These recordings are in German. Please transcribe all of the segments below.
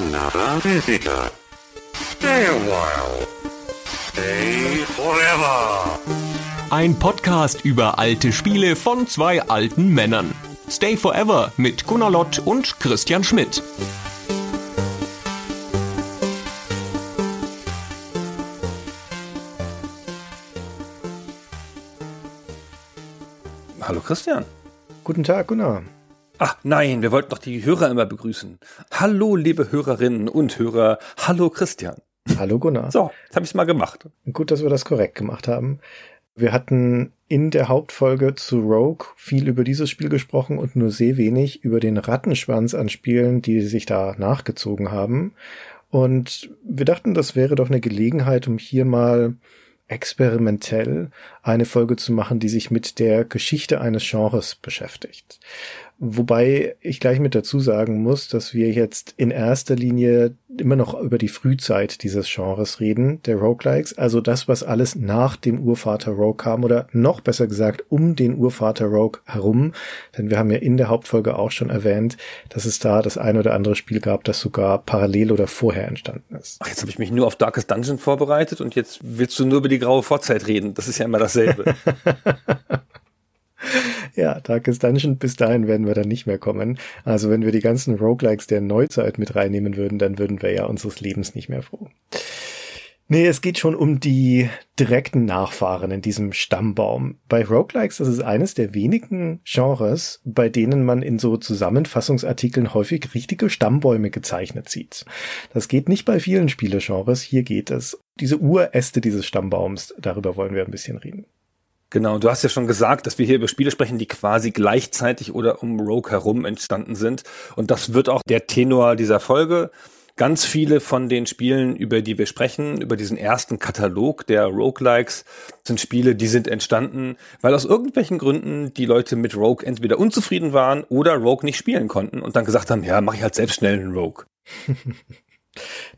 another visitor. Stay a while. Stay forever. Ein Podcast über alte Spiele von zwei alten Männern. Stay Forever mit Gunnar Lott und Christian Schmidt. Hallo Christian. Guten Tag, Gunnar. Ach nein, wir wollten doch die Hörer immer begrüßen. Hallo, liebe Hörerinnen und Hörer. Hallo Christian. Hallo Gunnar. So, jetzt habe ich es mal gemacht. Gut, dass wir das korrekt gemacht haben. Wir hatten in der Hauptfolge zu Rogue viel über dieses Spiel gesprochen und nur sehr wenig über den Rattenschwanz an Spielen, die sich da nachgezogen haben. Und wir dachten, das wäre doch eine Gelegenheit, um hier mal experimentell eine Folge zu machen, die sich mit der Geschichte eines Genres beschäftigt. Wobei ich gleich mit dazu sagen muss, dass wir jetzt in erster Linie immer noch über die Frühzeit dieses Genres reden, der Roguelikes, also das, was alles nach dem Urvater Rogue kam oder noch besser gesagt um den Urvater Rogue herum. Denn wir haben ja in der Hauptfolge auch schon erwähnt, dass es da das ein oder andere Spiel gab, das sogar parallel oder vorher entstanden ist. Ach, jetzt habe ich mich nur auf Darkest Dungeon vorbereitet und jetzt willst du nur über die graue Vorzeit reden. Das ist ja immer dasselbe. Ja, Darkest Dungeon, bis dahin werden wir dann nicht mehr kommen. Also wenn wir die ganzen Roguelikes der Neuzeit mit reinnehmen würden, dann würden wir ja unseres Lebens nicht mehr froh. Nee, es geht schon um die direkten Nachfahren in diesem Stammbaum. Bei Roguelikes, das ist eines der wenigen Genres, bei denen man in so Zusammenfassungsartikeln häufig richtige Stammbäume gezeichnet sieht. Das geht nicht bei vielen Spielegenres, hier geht es. Diese Uräste dieses Stammbaums, darüber wollen wir ein bisschen reden. Genau, du hast ja schon gesagt, dass wir hier über Spiele sprechen, die quasi gleichzeitig oder um Rogue herum entstanden sind. Und das wird auch der Tenor dieser Folge. Ganz viele von den Spielen, über die wir sprechen, über diesen ersten Katalog der Roguelikes, sind Spiele, die sind entstanden, weil aus irgendwelchen Gründen die Leute mit Rogue entweder unzufrieden waren oder Rogue nicht spielen konnten und dann gesagt haben, ja, mach ich halt selbst schnell einen Rogue.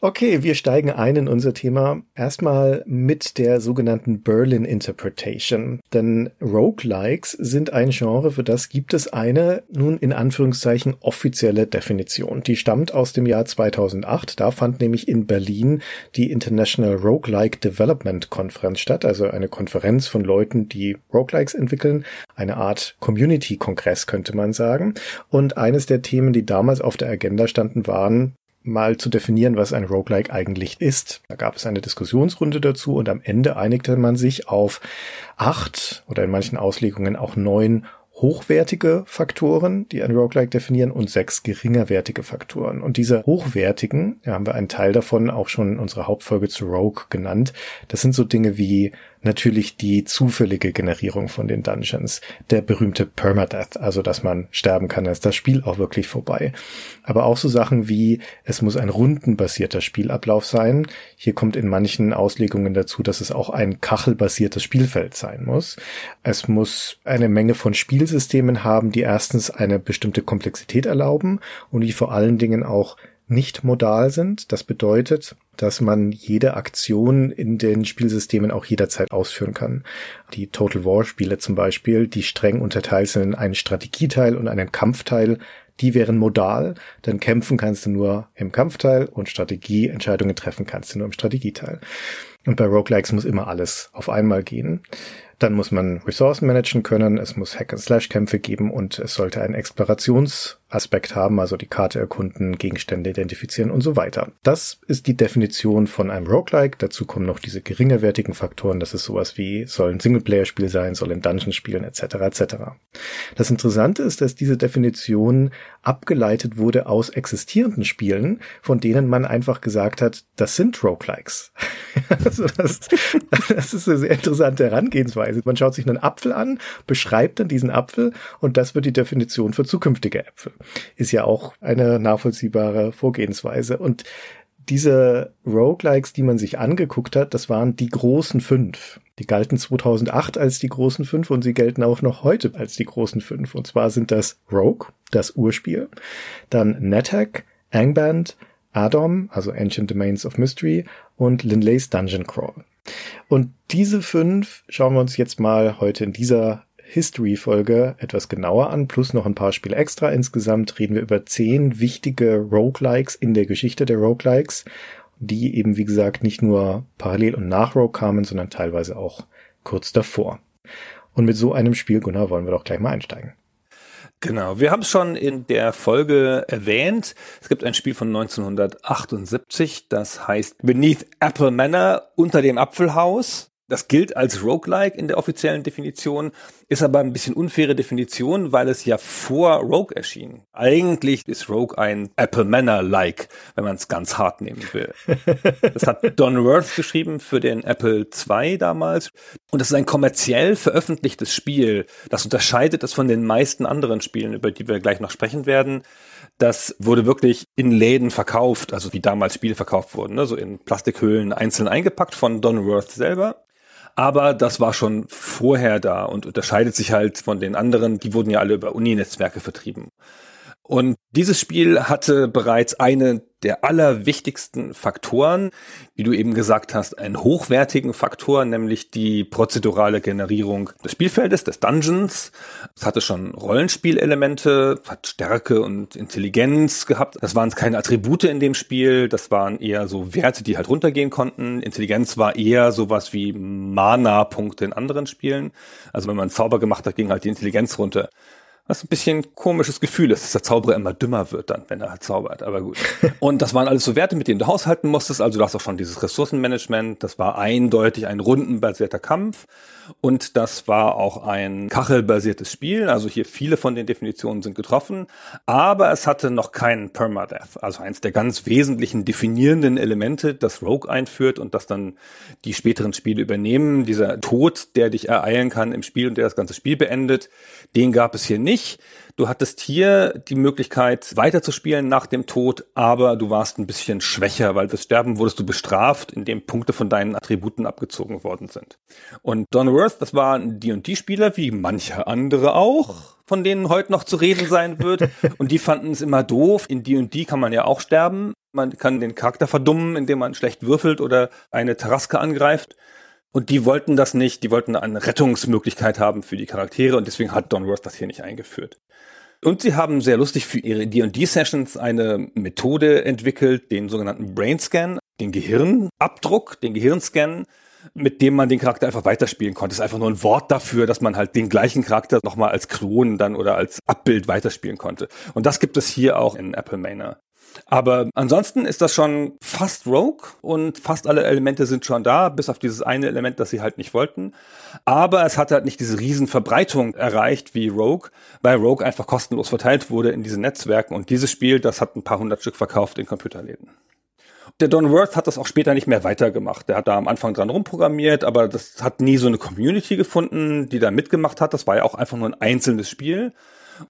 Okay, wir steigen ein in unser Thema erstmal mit der sogenannten Berlin Interpretation. Denn Roguelikes sind ein Genre, für das gibt es eine, nun in Anführungszeichen, offizielle Definition. Die stammt aus dem Jahr 2008. Da fand nämlich in Berlin die International Roguelike Development Conference statt, also eine Konferenz von Leuten, die Roguelikes entwickeln. Eine Art Community-Kongress könnte man sagen. Und eines der Themen, die damals auf der Agenda standen, waren mal zu definieren, was ein Roguelike eigentlich ist. Da gab es eine Diskussionsrunde dazu und am Ende einigte man sich auf acht oder in manchen Auslegungen auch neun hochwertige Faktoren, die ein Roguelike definieren, und sechs geringerwertige Faktoren. Und diese hochwertigen, da haben wir einen Teil davon auch schon in unserer Hauptfolge zu Rogue genannt, das sind so Dinge wie natürlich die zufällige Generierung von den Dungeons, der berühmte Permadeath, also dass man sterben kann, ist das Spiel auch wirklich vorbei. Aber auch so Sachen wie, es muss ein rundenbasierter Spielablauf sein. Hier kommt in manchen Auslegungen dazu, dass es auch ein kachelbasiertes Spielfeld sein muss. Es muss eine Menge von Spielsystemen haben, die erstens eine bestimmte Komplexität erlauben und die vor allen Dingen auch nicht modal sind. Das bedeutet, dass man jede Aktion in den Spielsystemen auch jederzeit ausführen kann. Die Total War Spiele zum Beispiel, die streng unterteilt sind in einen Strategieteil und einen Kampfteil, die wären modal, denn kämpfen kannst du nur im Kampfteil und Strategieentscheidungen treffen kannst du nur im Strategieteil. Und bei Roguelikes muss immer alles auf einmal gehen. Dann muss man Ressourcen managen können, es muss Hack-and-Slash-Kämpfe geben und es sollte einen Explorationsaspekt haben, also die Karte erkunden, Gegenstände identifizieren und so weiter. Das ist die Definition von einem Roguelike. Dazu kommen noch diese geringerwertigen Faktoren, das ist sowas wie, soll ein Singleplayer-Spiel sein, soll ein Dungeon spielen, etc. etc. Das Interessante ist, dass diese Definition abgeleitet wurde aus existierenden Spielen, von denen man einfach gesagt hat, das sind Roguelikes. also das, das ist eine sehr interessante Herangehensweise. Man schaut sich einen Apfel an, beschreibt dann diesen Apfel und das wird die Definition für zukünftige Äpfel. Ist ja auch eine nachvollziehbare Vorgehensweise. Und diese Roguelikes, die man sich angeguckt hat, das waren die großen fünf. Die galten 2008 als die großen fünf und sie gelten auch noch heute als die großen fünf. Und zwar sind das Rogue, das Urspiel, dann NetHack, Angband, Adam, also Ancient Domains of Mystery und Lindley's Dungeon Crawl. Und diese fünf schauen wir uns jetzt mal heute in dieser History-Folge etwas genauer an, plus noch ein paar Spiele extra. Insgesamt reden wir über zehn wichtige Roguelikes in der Geschichte der Roguelikes, die eben, wie gesagt, nicht nur parallel und nach Rogue kamen, sondern teilweise auch kurz davor. Und mit so einem Spiel, Gunnar, wollen wir doch gleich mal einsteigen. Genau, wir haben es schon in der Folge erwähnt. Es gibt ein Spiel von 1978, das heißt Beneath Apple Manor unter dem Apfelhaus. Das gilt als Roguelike in der offiziellen Definition, ist aber ein bisschen unfaire Definition, weil es ja vor Rogue erschien. Eigentlich ist Rogue ein Apple Manor-like, wenn man es ganz hart nehmen will. Das hat Don Worth geschrieben für den Apple II damals. Und es ist ein kommerziell veröffentlichtes Spiel. Das unterscheidet es von den meisten anderen Spielen, über die wir gleich noch sprechen werden. Das wurde wirklich in Läden verkauft, also wie damals Spiele verkauft wurden, ne? so in Plastikhöhlen einzeln eingepackt von Don Worth selber. Aber das war schon vorher da und unterscheidet sich halt von den anderen. Die wurden ja alle über Uni-Netzwerke vertrieben. Und dieses Spiel hatte bereits eine der allerwichtigsten Faktoren, wie du eben gesagt hast, einen hochwertigen Faktor, nämlich die prozedurale Generierung des Spielfeldes, des Dungeons. Es hatte schon Rollenspielelemente, hat Stärke und Intelligenz gehabt. Das waren keine Attribute in dem Spiel, das waren eher so Werte, die halt runtergehen konnten. Intelligenz war eher sowas wie Mana-Punkte in anderen Spielen. Also wenn man einen Zauber gemacht hat, ging halt die Intelligenz runter. Was ein bisschen komisches Gefühl ist, dass der Zauberer immer dümmer wird dann, wenn er halt zaubert. Aber gut. Und das waren alles so Werte, mit denen du haushalten musstest. Also du hast auch schon dieses Ressourcenmanagement. Das war eindeutig ein rundenbasierter Kampf. Und das war auch ein kachelbasiertes Spiel. Also hier viele von den Definitionen sind getroffen. Aber es hatte noch keinen Permadeath. Also eins der ganz wesentlichen definierenden Elemente, das Rogue einführt und das dann die späteren Spiele übernehmen. Dieser Tod, der dich ereilen kann im Spiel und der das ganze Spiel beendet, den gab es hier nicht nicht. Du hattest hier die Möglichkeit weiterzuspielen nach dem Tod, aber du warst ein bisschen schwächer, weil fürs Sterben wurdest du bestraft, indem Punkte von deinen Attributen abgezogen worden sind. Und Don Worth, das war ein D&D-Spieler, wie manche andere auch, von denen heute noch zu reden sein wird. Und die fanden es immer doof. In D&D kann man ja auch sterben. Man kann den Charakter verdummen, indem man schlecht würfelt oder eine Taraske angreift. Und die wollten das nicht, die wollten eine Rettungsmöglichkeit haben für die Charaktere und deswegen hat Don Roth das hier nicht eingeführt. Und sie haben sehr lustig für ihre D&D-Sessions eine Methode entwickelt, den sogenannten Brain Scan, den Gehirnabdruck, den Gehirnscan, mit dem man den Charakter einfach weiterspielen konnte. Das ist einfach nur ein Wort dafür, dass man halt den gleichen Charakter nochmal als Klon dann oder als Abbild weiterspielen konnte. Und das gibt es hier auch in Apple Manor. Aber ansonsten ist das schon fast Rogue und fast alle Elemente sind schon da, bis auf dieses eine Element, das sie halt nicht wollten. Aber es hat halt nicht diese Riesenverbreitung erreicht wie Rogue, weil Rogue einfach kostenlos verteilt wurde in diesen Netzwerken und dieses Spiel, das hat ein paar hundert Stück verkauft in Computerläden. Der Don Worth hat das auch später nicht mehr weitergemacht. Der hat da am Anfang dran rumprogrammiert, aber das hat nie so eine Community gefunden, die da mitgemacht hat. Das war ja auch einfach nur ein einzelnes Spiel.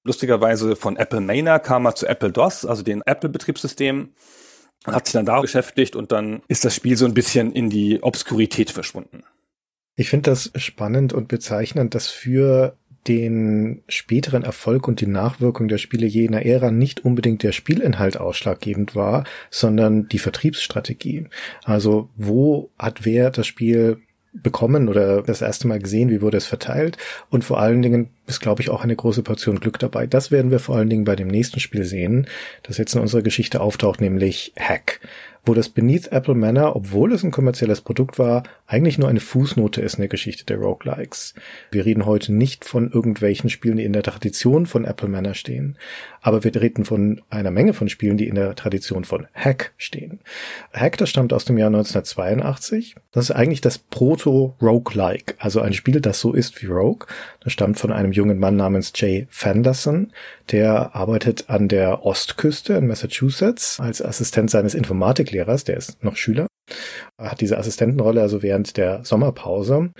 Lustigerweise von Apple Manor kam er zu Apple DOS, also den Apple-Betriebssystem, hat sich dann da beschäftigt und dann ist das Spiel so ein bisschen in die Obskurität verschwunden. Ich finde das spannend und bezeichnend, dass für den späteren Erfolg und die Nachwirkung der Spiele jener Ära nicht unbedingt der Spielinhalt ausschlaggebend war, sondern die Vertriebsstrategie. Also wo hat wer das Spiel bekommen oder das erste Mal gesehen, wie wurde es verteilt und vor allen Dingen ist, glaube ich, auch eine große Portion Glück dabei. Das werden wir vor allen Dingen bei dem nächsten Spiel sehen, das jetzt in unserer Geschichte auftaucht, nämlich Hack wo das Beneath Apple Manor, obwohl es ein kommerzielles Produkt war, eigentlich nur eine Fußnote ist in der Geschichte der Roguelikes. Wir reden heute nicht von irgendwelchen Spielen, die in der Tradition von Apple Manor stehen, aber wir reden von einer Menge von Spielen, die in der Tradition von Hack stehen. Hack, das stammt aus dem Jahr 1982. Das ist eigentlich das Proto-Roguelike, also ein Spiel, das so ist wie Rogue. Das stammt von einem jungen Mann namens Jay Fenderson, der arbeitet an der Ostküste in Massachusetts als Assistent seines Informatiklehrers, der ist noch Schüler, er hat diese Assistentenrolle also während der Sommerpause.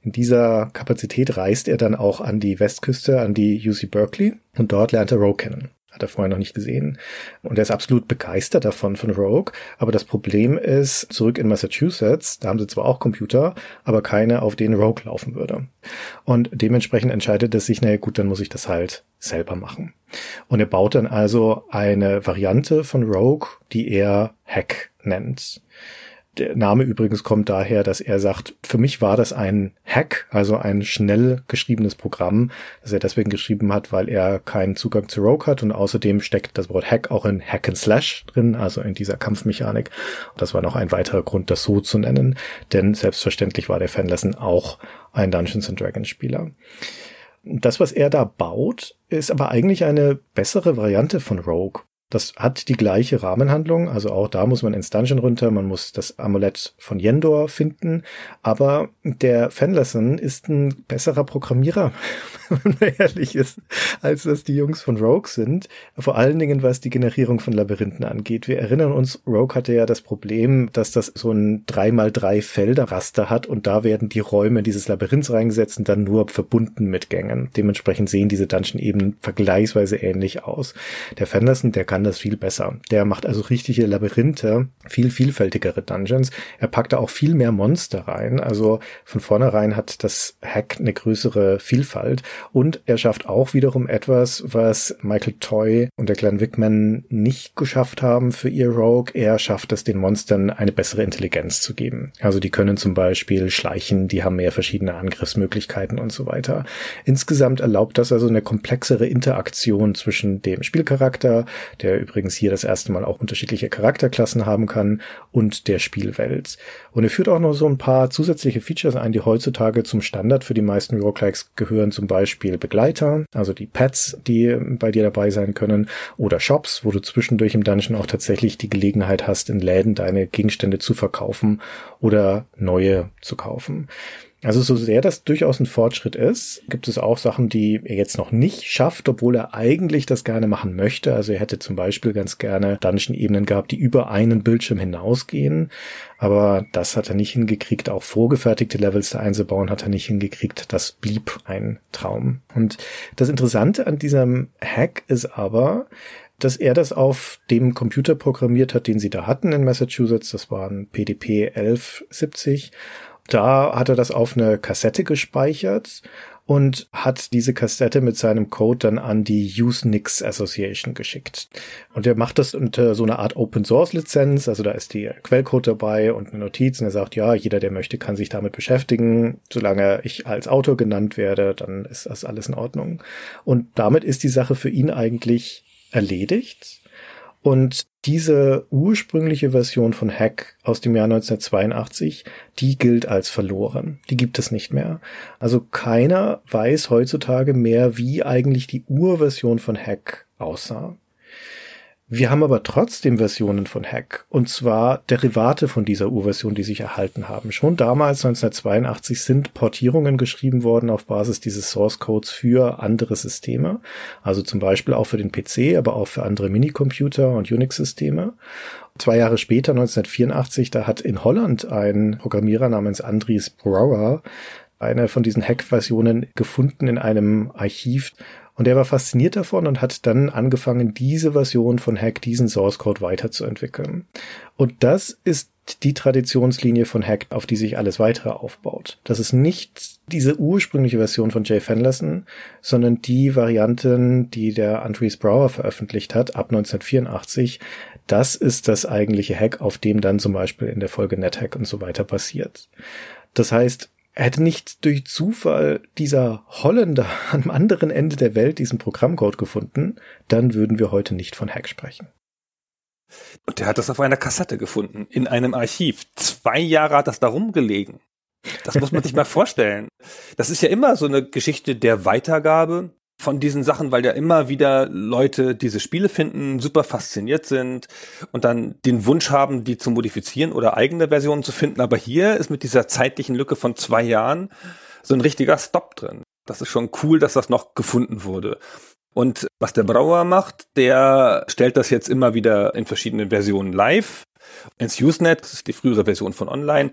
In dieser Kapazität reist er dann auch an die Westküste, an die UC Berkeley und dort lernt er Rogue kennen. Hat er vorher noch nicht gesehen. Und er ist absolut begeistert davon, von Rogue. Aber das Problem ist, zurück in Massachusetts, da haben sie zwar auch Computer, aber keine, auf denen Rogue laufen würde. Und dementsprechend entscheidet er sich, naja gut, dann muss ich das halt selber machen. Und er baut dann also eine Variante von Rogue, die er Hack nennt. Der Name übrigens kommt daher, dass er sagt, für mich war das ein Hack, also ein schnell geschriebenes Programm, das er deswegen geschrieben hat, weil er keinen Zugang zu Rogue hat und außerdem steckt das Wort Hack auch in Hack and Slash drin, also in dieser Kampfmechanik. Und das war noch ein weiterer Grund, das so zu nennen, denn selbstverständlich war der Fanlesson auch ein Dungeons and Dragons Spieler. Das, was er da baut, ist aber eigentlich eine bessere Variante von Rogue. Das hat die gleiche Rahmenhandlung, also auch da muss man ins Dungeon runter, man muss das Amulett von Yendor finden, aber der Fenlesson ist ein besserer Programmierer, wenn man ehrlich ist, als das die Jungs von Rogue sind, vor allen Dingen was die Generierung von Labyrinthen angeht. Wir erinnern uns, Rogue hatte ja das Problem, dass das so ein 3x3 Felderraster hat und da werden die Räume dieses Labyrinths reingesetzt und dann nur verbunden mit Gängen. Dementsprechend sehen diese Dungeon-Ebenen vergleichsweise ähnlich aus. Der Fenlesson, der kann kann das viel besser. Der macht also richtige Labyrinthe, viel vielfältigere Dungeons. Er packt da auch viel mehr Monster rein. Also von vornherein hat das Hack eine größere Vielfalt. Und er schafft auch wiederum etwas, was Michael Toy und der Glenn Wickman nicht geschafft haben für ihr Rogue. Er schafft es, den Monstern eine bessere Intelligenz zu geben. Also die können zum Beispiel schleichen, die haben mehr verschiedene Angriffsmöglichkeiten und so weiter. Insgesamt erlaubt das also eine komplexere Interaktion zwischen dem Spielcharakter, der der übrigens hier das erste Mal auch unterschiedliche Charakterklassen haben kann und der Spielwelt. Und er führt auch noch so ein paar zusätzliche Features ein, die heutzutage zum Standard für die meisten Roguelikes gehören, zum Beispiel Begleiter, also die Pets, die bei dir dabei sein können, oder Shops, wo du zwischendurch im Dungeon auch tatsächlich die Gelegenheit hast, in Läden deine Gegenstände zu verkaufen oder neue zu kaufen. Also so sehr das durchaus ein Fortschritt ist, gibt es auch Sachen, die er jetzt noch nicht schafft, obwohl er eigentlich das gerne machen möchte. Also er hätte zum Beispiel ganz gerne Dungeon-Ebenen gehabt, die über einen Bildschirm hinausgehen. Aber das hat er nicht hingekriegt. Auch vorgefertigte Levels da einzubauen, hat er nicht hingekriegt. Das blieb ein Traum. Und das Interessante an diesem Hack ist aber, dass er das auf dem Computer programmiert hat, den sie da hatten in Massachusetts. Das war ein PDP 1170 da hat er das auf eine Kassette gespeichert und hat diese Kassette mit seinem Code dann an die Usenix Association geschickt. Und er macht das unter so einer Art Open Source Lizenz, also da ist die Quellcode dabei und eine Notiz und er sagt, ja, jeder, der möchte, kann sich damit beschäftigen. Solange ich als Autor genannt werde, dann ist das alles in Ordnung. Und damit ist die Sache für ihn eigentlich erledigt. Und diese ursprüngliche Version von Hack aus dem Jahr 1982, die gilt als verloren. Die gibt es nicht mehr. Also keiner weiß heutzutage mehr, wie eigentlich die Urversion von Hack aussah. Wir haben aber trotzdem Versionen von Hack, und zwar Derivate von dieser Urversion, die sich erhalten haben. Schon damals, 1982, sind Portierungen geschrieben worden auf Basis dieses Source Codes für andere Systeme, also zum Beispiel auch für den PC, aber auch für andere Minicomputer und Unix-Systeme. Zwei Jahre später, 1984, da hat in Holland ein Programmierer namens Andries Brouwer eine von diesen Hack-Versionen gefunden in einem Archiv und er war fasziniert davon und hat dann angefangen, diese Version von Hack, diesen Source Code weiterzuentwickeln. Und das ist die Traditionslinie von Hack, auf die sich alles weitere aufbaut. Das ist nicht diese ursprüngliche Version von Jay Fenlesson, sondern die Varianten, die der Andreas Brower veröffentlicht hat ab 1984. Das ist das eigentliche Hack, auf dem dann zum Beispiel in der Folge NetHack und so weiter passiert. Das heißt, Hätte nicht durch Zufall dieser Holländer am anderen Ende der Welt diesen Programmcode gefunden, dann würden wir heute nicht von Hack sprechen. Und der hat das auf einer Kassette gefunden, in einem Archiv. Zwei Jahre hat das da rumgelegen. Das muss man sich mal vorstellen. Das ist ja immer so eine Geschichte der Weitergabe von diesen Sachen, weil ja immer wieder Leute diese Spiele finden, super fasziniert sind und dann den Wunsch haben, die zu modifizieren oder eigene Versionen zu finden. Aber hier ist mit dieser zeitlichen Lücke von zwei Jahren so ein richtiger Stop drin. Das ist schon cool, dass das noch gefunden wurde. Und was der Brauer macht, der stellt das jetzt immer wieder in verschiedenen Versionen live ins Usenet, das ist die frühere Version von Online.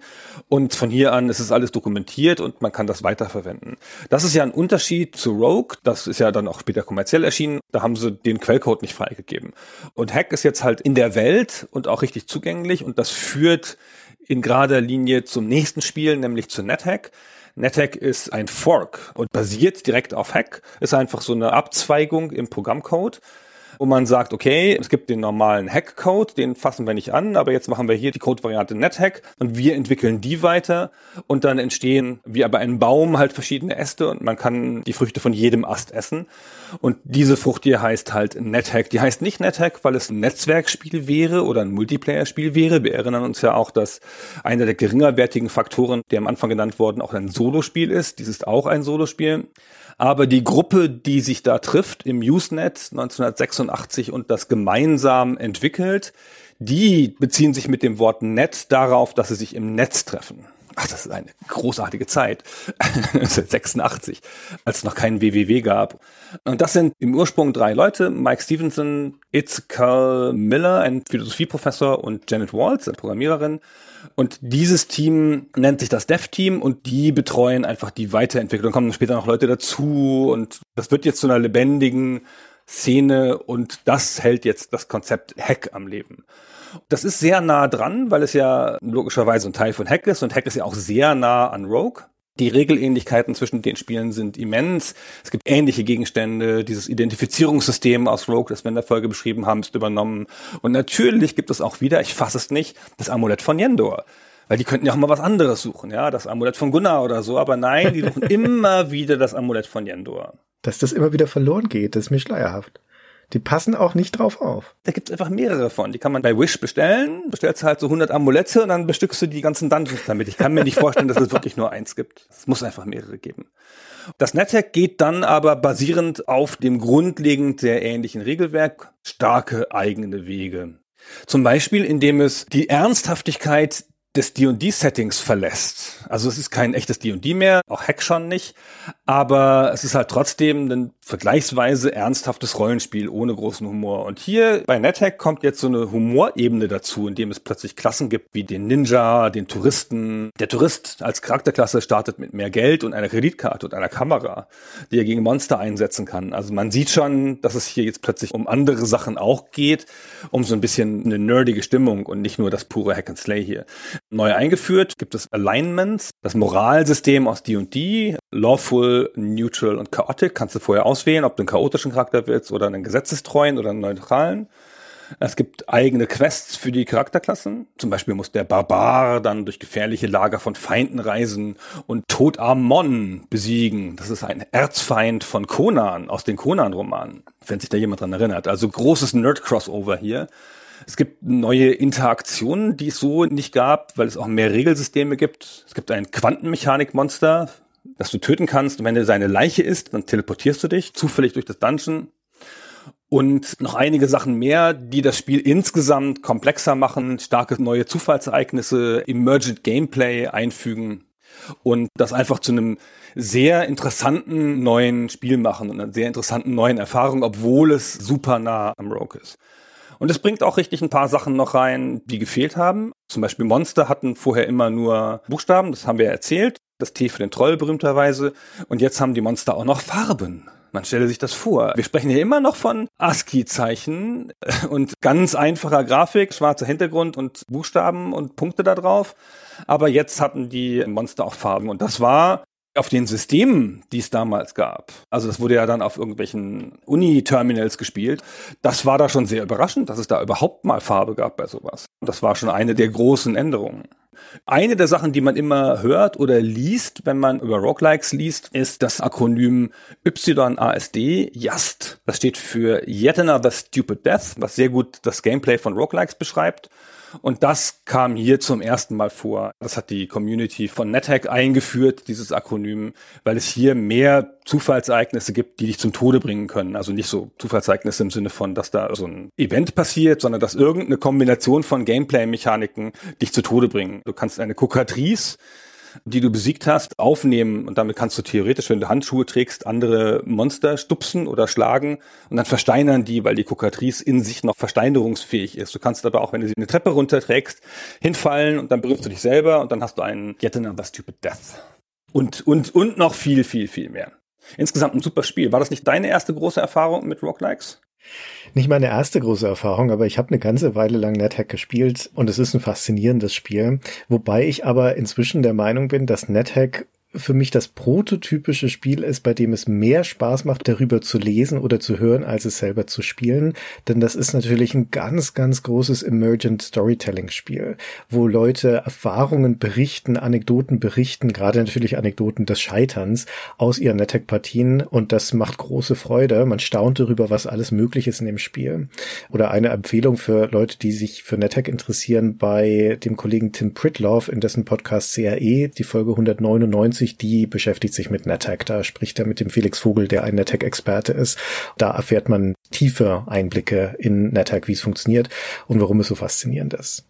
Und von hier an ist es alles dokumentiert und man kann das weiterverwenden. Das ist ja ein Unterschied zu Rogue. Das ist ja dann auch später kommerziell erschienen. Da haben sie den Quellcode nicht freigegeben. Und Hack ist jetzt halt in der Welt und auch richtig zugänglich und das führt in gerader Linie zum nächsten Spiel, nämlich zu NetHack. NetHack ist ein Fork und basiert direkt auf Hack, ist einfach so eine Abzweigung im Programmcode wo man sagt, okay, es gibt den normalen Hack-Code, den fassen wir nicht an, aber jetzt machen wir hier die Code-Variante NetHack und wir entwickeln die weiter und dann entstehen wie bei einem Baum halt verschiedene Äste und man kann die Früchte von jedem Ast essen. Und diese Frucht hier heißt halt NetHack. Die heißt nicht NetHack, weil es ein Netzwerkspiel wäre oder ein Multiplayer-Spiel wäre. Wir erinnern uns ja auch, dass einer der geringerwertigen Faktoren, der am Anfang genannt worden, auch ein Solospiel ist. Dies ist auch ein Solospiel. Aber die Gruppe, die sich da trifft im Usenet 1986 und das gemeinsam entwickelt, die beziehen sich mit dem Wort Net darauf, dass sie sich im Netz treffen. Ach, das ist eine großartige Zeit. 86, als es noch keinen WWW gab. Und das sind im Ursprung drei Leute. Mike Stevenson, Itzkal Miller, ein Philosophieprofessor und Janet Waltz, eine Programmiererin. Und dieses Team nennt sich das Dev-Team und die betreuen einfach die Weiterentwicklung. Kommen später noch Leute dazu und das wird jetzt zu einer lebendigen Szene und das hält jetzt das Konzept Hack am Leben. Das ist sehr nah dran, weil es ja logischerweise ein Teil von Hack ist und Hack ist ja auch sehr nah an Rogue. Die Regelähnlichkeiten zwischen den Spielen sind immens. Es gibt ähnliche Gegenstände. Dieses Identifizierungssystem aus Rogue, das wir in der Folge beschrieben haben, ist übernommen. Und natürlich gibt es auch wieder, ich fasse es nicht, das Amulett von Yendor. Weil die könnten ja auch mal was anderes suchen, ja, das Amulett von Gunnar oder so. Aber nein, die suchen immer wieder das Amulett von Yendor. Dass das immer wieder verloren geht, das ist mir schleierhaft. Die passen auch nicht drauf auf. Da gibt's einfach mehrere von. Die kann man bei Wish bestellen. Bestellst halt so 100 Amulette und dann bestückst du die ganzen Dungeons damit. Ich kann mir nicht vorstellen, dass es wirklich nur eins gibt. Es muss einfach mehrere geben. Das Netzwerk geht dann aber basierend auf dem grundlegend sehr ähnlichen Regelwerk starke eigene Wege. Zum Beispiel, indem es die Ernsthaftigkeit des D&D-Settings verlässt. Also es ist kein echtes D&D mehr, auch Hack schon nicht, aber es ist halt trotzdem ein vergleichsweise ernsthaftes Rollenspiel ohne großen Humor. Und hier bei NetHack kommt jetzt so eine Humorebene dazu, indem es plötzlich Klassen gibt wie den Ninja, den Touristen. Der Tourist als Charakterklasse startet mit mehr Geld und einer Kreditkarte und einer Kamera, die er gegen Monster einsetzen kann. Also man sieht schon, dass es hier jetzt plötzlich um andere Sachen auch geht, um so ein bisschen eine nerdige Stimmung und nicht nur das pure Hack and Slay hier. Neu eingeführt gibt es Alignments, das Moralsystem aus D&D, Lawful, Neutral und Chaotic. Kannst du vorher auswählen, ob du einen chaotischen Charakter willst oder einen gesetzestreuen oder einen neutralen. Es gibt eigene Quests für die Charakterklassen. Zum Beispiel muss der Barbar dann durch gefährliche Lager von Feinden reisen und Tod besiegen. Das ist ein Erzfeind von Conan aus den Conan-Romanen, wenn sich da jemand dran erinnert. Also großes Nerd-Crossover hier. Es gibt neue Interaktionen, die es so nicht gab, weil es auch mehr Regelsysteme gibt. Es gibt ein Quantenmechanik-Monster, das du töten kannst. Und wenn er seine Leiche ist, dann teleportierst du dich zufällig durch das Dungeon. Und noch einige Sachen mehr, die das Spiel insgesamt komplexer machen, starke neue Zufallsereignisse, Emergent Gameplay einfügen und das einfach zu einem sehr interessanten neuen Spiel machen und einer sehr interessanten neuen Erfahrung, obwohl es super nah am Rogue ist. Und es bringt auch richtig ein paar Sachen noch rein, die gefehlt haben. Zum Beispiel Monster hatten vorher immer nur Buchstaben, das haben wir erzählt. Das T für den Troll berühmterweise. Und jetzt haben die Monster auch noch Farben. Man stelle sich das vor. Wir sprechen hier immer noch von ASCII-Zeichen und ganz einfacher Grafik, schwarzer Hintergrund und Buchstaben und Punkte da drauf. Aber jetzt hatten die Monster auch Farben. Und das war auf den Systemen, die es damals gab, also das wurde ja dann auf irgendwelchen Uni-Terminals gespielt, das war da schon sehr überraschend, dass es da überhaupt mal Farbe gab bei sowas. Das war schon eine der großen Änderungen. Eine der Sachen, die man immer hört oder liest, wenn man über Roguelikes liest, ist das Akronym YASD, YAST. Das steht für Yet Another Stupid Death, was sehr gut das Gameplay von Roguelikes beschreibt. Und das kam hier zum ersten Mal vor. Das hat die Community von NetHack eingeführt, dieses Akronym, weil es hier mehr Zufallsereignisse gibt, die dich zum Tode bringen können. Also nicht so Zufallsereignisse im Sinne von, dass da so ein Event passiert, sondern dass irgendeine Kombination von Gameplay-Mechaniken dich zu Tode bringen. Du kannst eine Kokatrice die du besiegt hast, aufnehmen und damit kannst du theoretisch, wenn du Handschuhe trägst, andere Monster stupsen oder schlagen und dann versteinern die, weil die Kokatrice in sich noch versteinerungsfähig ist. Du kannst aber auch, wenn du sie eine Treppe runterträgst, hinfallen und dann berührst du dich selber und dann hast du einen Yet Another Stupid Death. Und, und, und noch viel, viel, viel mehr. Insgesamt ein super Spiel. War das nicht deine erste große Erfahrung mit Roguelikes? Nicht meine erste große Erfahrung, aber ich habe eine ganze Weile lang NetHack gespielt und es ist ein faszinierendes Spiel. Wobei ich aber inzwischen der Meinung bin, dass NetHack für mich das prototypische Spiel ist, bei dem es mehr Spaß macht, darüber zu lesen oder zu hören, als es selber zu spielen. Denn das ist natürlich ein ganz, ganz großes Emergent Storytelling Spiel, wo Leute Erfahrungen berichten, Anekdoten berichten, gerade natürlich Anekdoten des Scheiterns aus ihren NetHack-Partien und das macht große Freude. Man staunt darüber, was alles möglich ist in dem Spiel. Oder eine Empfehlung für Leute, die sich für NetHack interessieren, bei dem Kollegen Tim Pritloff in dessen Podcast CRE, die Folge 199, die beschäftigt sich mit NetHack. Da spricht er mit dem Felix Vogel, der ein NetHack-Experte ist. Da erfährt man tiefe Einblicke in NetHack, wie es funktioniert und warum es so faszinierend ist.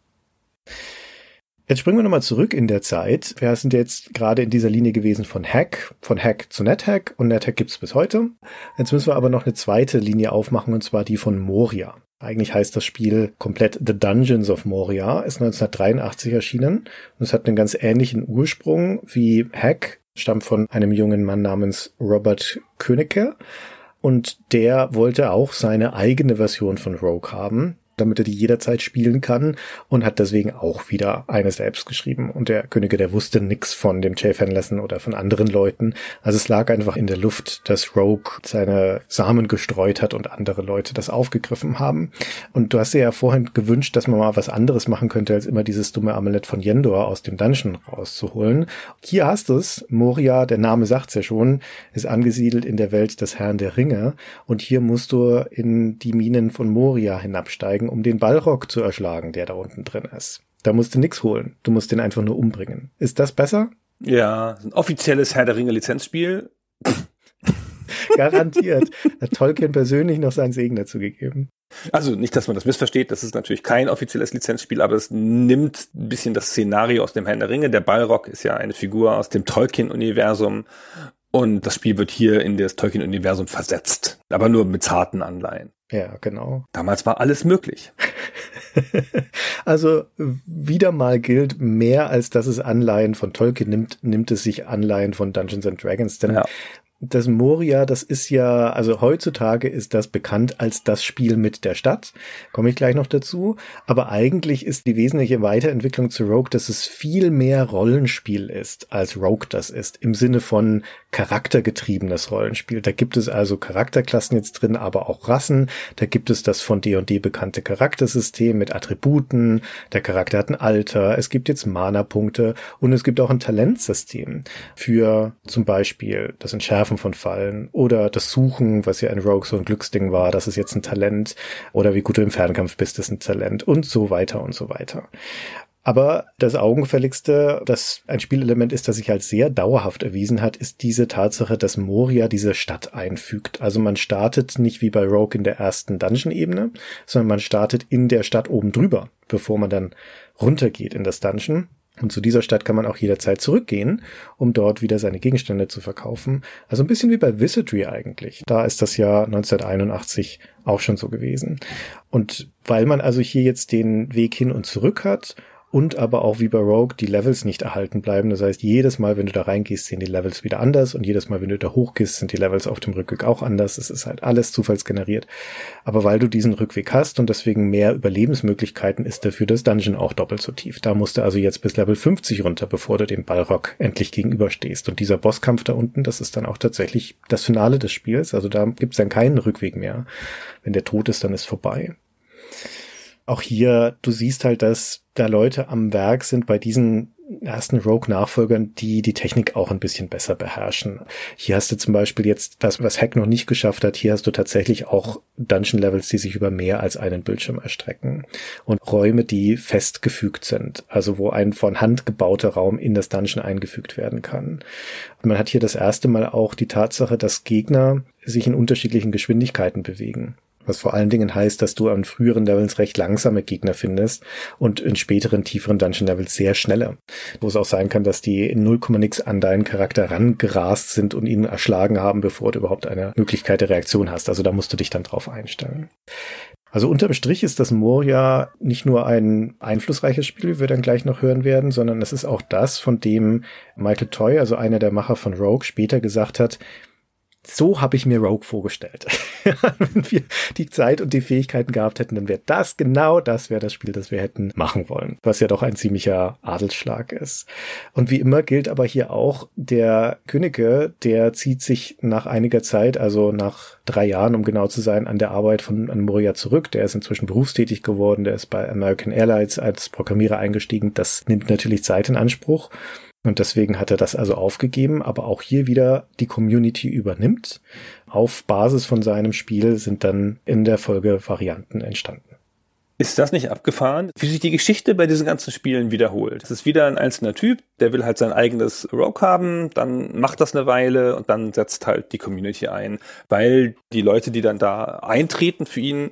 Jetzt springen wir nochmal zurück in der Zeit. Wir sind jetzt gerade in dieser Linie gewesen von Hack, von Hack zu NetHack und NetHack gibt's bis heute. Jetzt müssen wir aber noch eine zweite Linie aufmachen und zwar die von Moria. Eigentlich heißt das Spiel komplett The Dungeons of Moria, ist 1983 erschienen. Und es hat einen ganz ähnlichen Ursprung wie Hack, stammt von einem jungen Mann namens Robert Königke. Und der wollte auch seine eigene Version von Rogue haben damit er die jederzeit spielen kann und hat deswegen auch wieder eine selbst geschrieben. Und der Könige, der wusste nix von dem Jay Fanlesson oder von anderen Leuten. Also es lag einfach in der Luft, dass Rogue seine Samen gestreut hat und andere Leute das aufgegriffen haben. Und du hast dir ja vorhin gewünscht, dass man mal was anderes machen könnte, als immer dieses dumme Amulett von Yendor aus dem Dungeon rauszuholen. Hier hast du es. Moria, der Name sagt's ja schon, ist angesiedelt in der Welt des Herrn der Ringe. Und hier musst du in die Minen von Moria hinabsteigen steigen, um den Balrog zu erschlagen, der da unten drin ist. Da musst du nichts holen. Du musst den einfach nur umbringen. Ist das besser? Ja, ein offizielles Herr der Ringe Lizenzspiel. Garantiert. Hat Tolkien persönlich noch seinen Segen dazu gegeben. Also nicht, dass man das missversteht, das ist natürlich kein offizielles Lizenzspiel, aber es nimmt ein bisschen das Szenario aus dem Herrn der Ringe. Der Balrog ist ja eine Figur aus dem Tolkien-Universum und das Spiel wird hier in das Tolkien-Universum versetzt, aber nur mit zarten Anleihen. Ja, genau. Damals war alles möglich. also wieder mal gilt, mehr als dass es Anleihen von Tolkien nimmt, nimmt es sich Anleihen von Dungeons and Dragons. Denn ja das Moria, das ist ja, also heutzutage ist das bekannt als das Spiel mit der Stadt. Komme ich gleich noch dazu. Aber eigentlich ist die wesentliche Weiterentwicklung zu Rogue, dass es viel mehr Rollenspiel ist, als Rogue das ist. Im Sinne von charaktergetriebenes Rollenspiel. Da gibt es also Charakterklassen jetzt drin, aber auch Rassen. Da gibt es das von D&D bekannte Charaktersystem mit Attributen. Der Charakter hat ein Alter. Es gibt jetzt Mana-Punkte und es gibt auch ein Talentsystem für zum Beispiel das Entschärfen Werfen von Fallen oder das Suchen, was ja in Rogue so ein Glücksding war, das ist jetzt ein Talent oder wie gut du im Fernkampf bist, ist ein Talent und so weiter und so weiter. Aber das Augenfälligste, das ein Spielelement ist, das sich als sehr dauerhaft erwiesen hat, ist diese Tatsache, dass Moria diese Stadt einfügt. Also man startet nicht wie bei Rogue in der ersten Dungeon-Ebene, sondern man startet in der Stadt oben drüber, bevor man dann runtergeht in das Dungeon. Und zu dieser Stadt kann man auch jederzeit zurückgehen, um dort wieder seine Gegenstände zu verkaufen. Also ein bisschen wie bei Wizardry eigentlich. Da ist das Jahr 1981 auch schon so gewesen. Und weil man also hier jetzt den Weg hin und zurück hat und aber auch wie bei Rogue die Levels nicht erhalten bleiben. Das heißt, jedes Mal, wenn du da reingehst, sehen die Levels wieder anders und jedes Mal, wenn du da hochgehst, sind die Levels auf dem Rückweg auch anders. Es ist halt alles zufallsgeneriert. Aber weil du diesen Rückweg hast und deswegen mehr Überlebensmöglichkeiten ist dafür das Dungeon auch doppelt so tief. Da musst du also jetzt bis Level 50 runter, bevor du dem Balrog endlich gegenüberstehst. Und dieser Bosskampf da unten, das ist dann auch tatsächlich das Finale des Spiels. Also da gibt's dann keinen Rückweg mehr. Wenn der tot ist, dann ist vorbei auch hier, du siehst halt, dass da Leute am Werk sind bei diesen ersten Rogue-Nachfolgern, die die Technik auch ein bisschen besser beherrschen. Hier hast du zum Beispiel jetzt das, was Hack noch nicht geschafft hat. Hier hast du tatsächlich auch Dungeon-Levels, die sich über mehr als einen Bildschirm erstrecken und Räume, die festgefügt sind, also wo ein von Hand gebauter Raum in das Dungeon eingefügt werden kann. Und man hat hier das erste Mal auch die Tatsache, dass Gegner sich in unterschiedlichen Geschwindigkeiten bewegen. Was vor allen Dingen heißt, dass du an früheren Levels recht langsame Gegner findest und in späteren, tieferen Dungeon-Levels sehr schnelle. Wo es auch sein kann, dass die in 0, nix an deinen Charakter rangerast sind und ihn erschlagen haben, bevor du überhaupt eine Möglichkeit der Reaktion hast. Also da musst du dich dann drauf einstellen. Also unterm Strich ist das Moria nicht nur ein einflussreiches Spiel, wie wir dann gleich noch hören werden, sondern es ist auch das, von dem Michael Toy, also einer der Macher von Rogue, später gesagt hat, so habe ich mir Rogue vorgestellt. Wenn wir die Zeit und die Fähigkeiten gehabt hätten, dann wäre das genau das wäre das Spiel, das wir hätten machen wollen. Was ja doch ein ziemlicher Adelsschlag ist. Und wie immer gilt aber hier auch, der Könige, der zieht sich nach einiger Zeit, also nach drei Jahren, um genau zu sein, an der Arbeit von an Moria zurück. Der ist inzwischen berufstätig geworden, der ist bei American Airlines als Programmierer eingestiegen. Das nimmt natürlich Zeit in Anspruch. Und deswegen hat er das also aufgegeben, aber auch hier wieder die Community übernimmt. Auf Basis von seinem Spiel sind dann in der Folge Varianten entstanden. Ist das nicht abgefahren? Wie sich die Geschichte bei diesen ganzen Spielen wiederholt. Es ist wieder ein einzelner Typ, der will halt sein eigenes Rogue haben, dann macht das eine Weile und dann setzt halt die Community ein, weil die Leute, die dann da eintreten für ihn,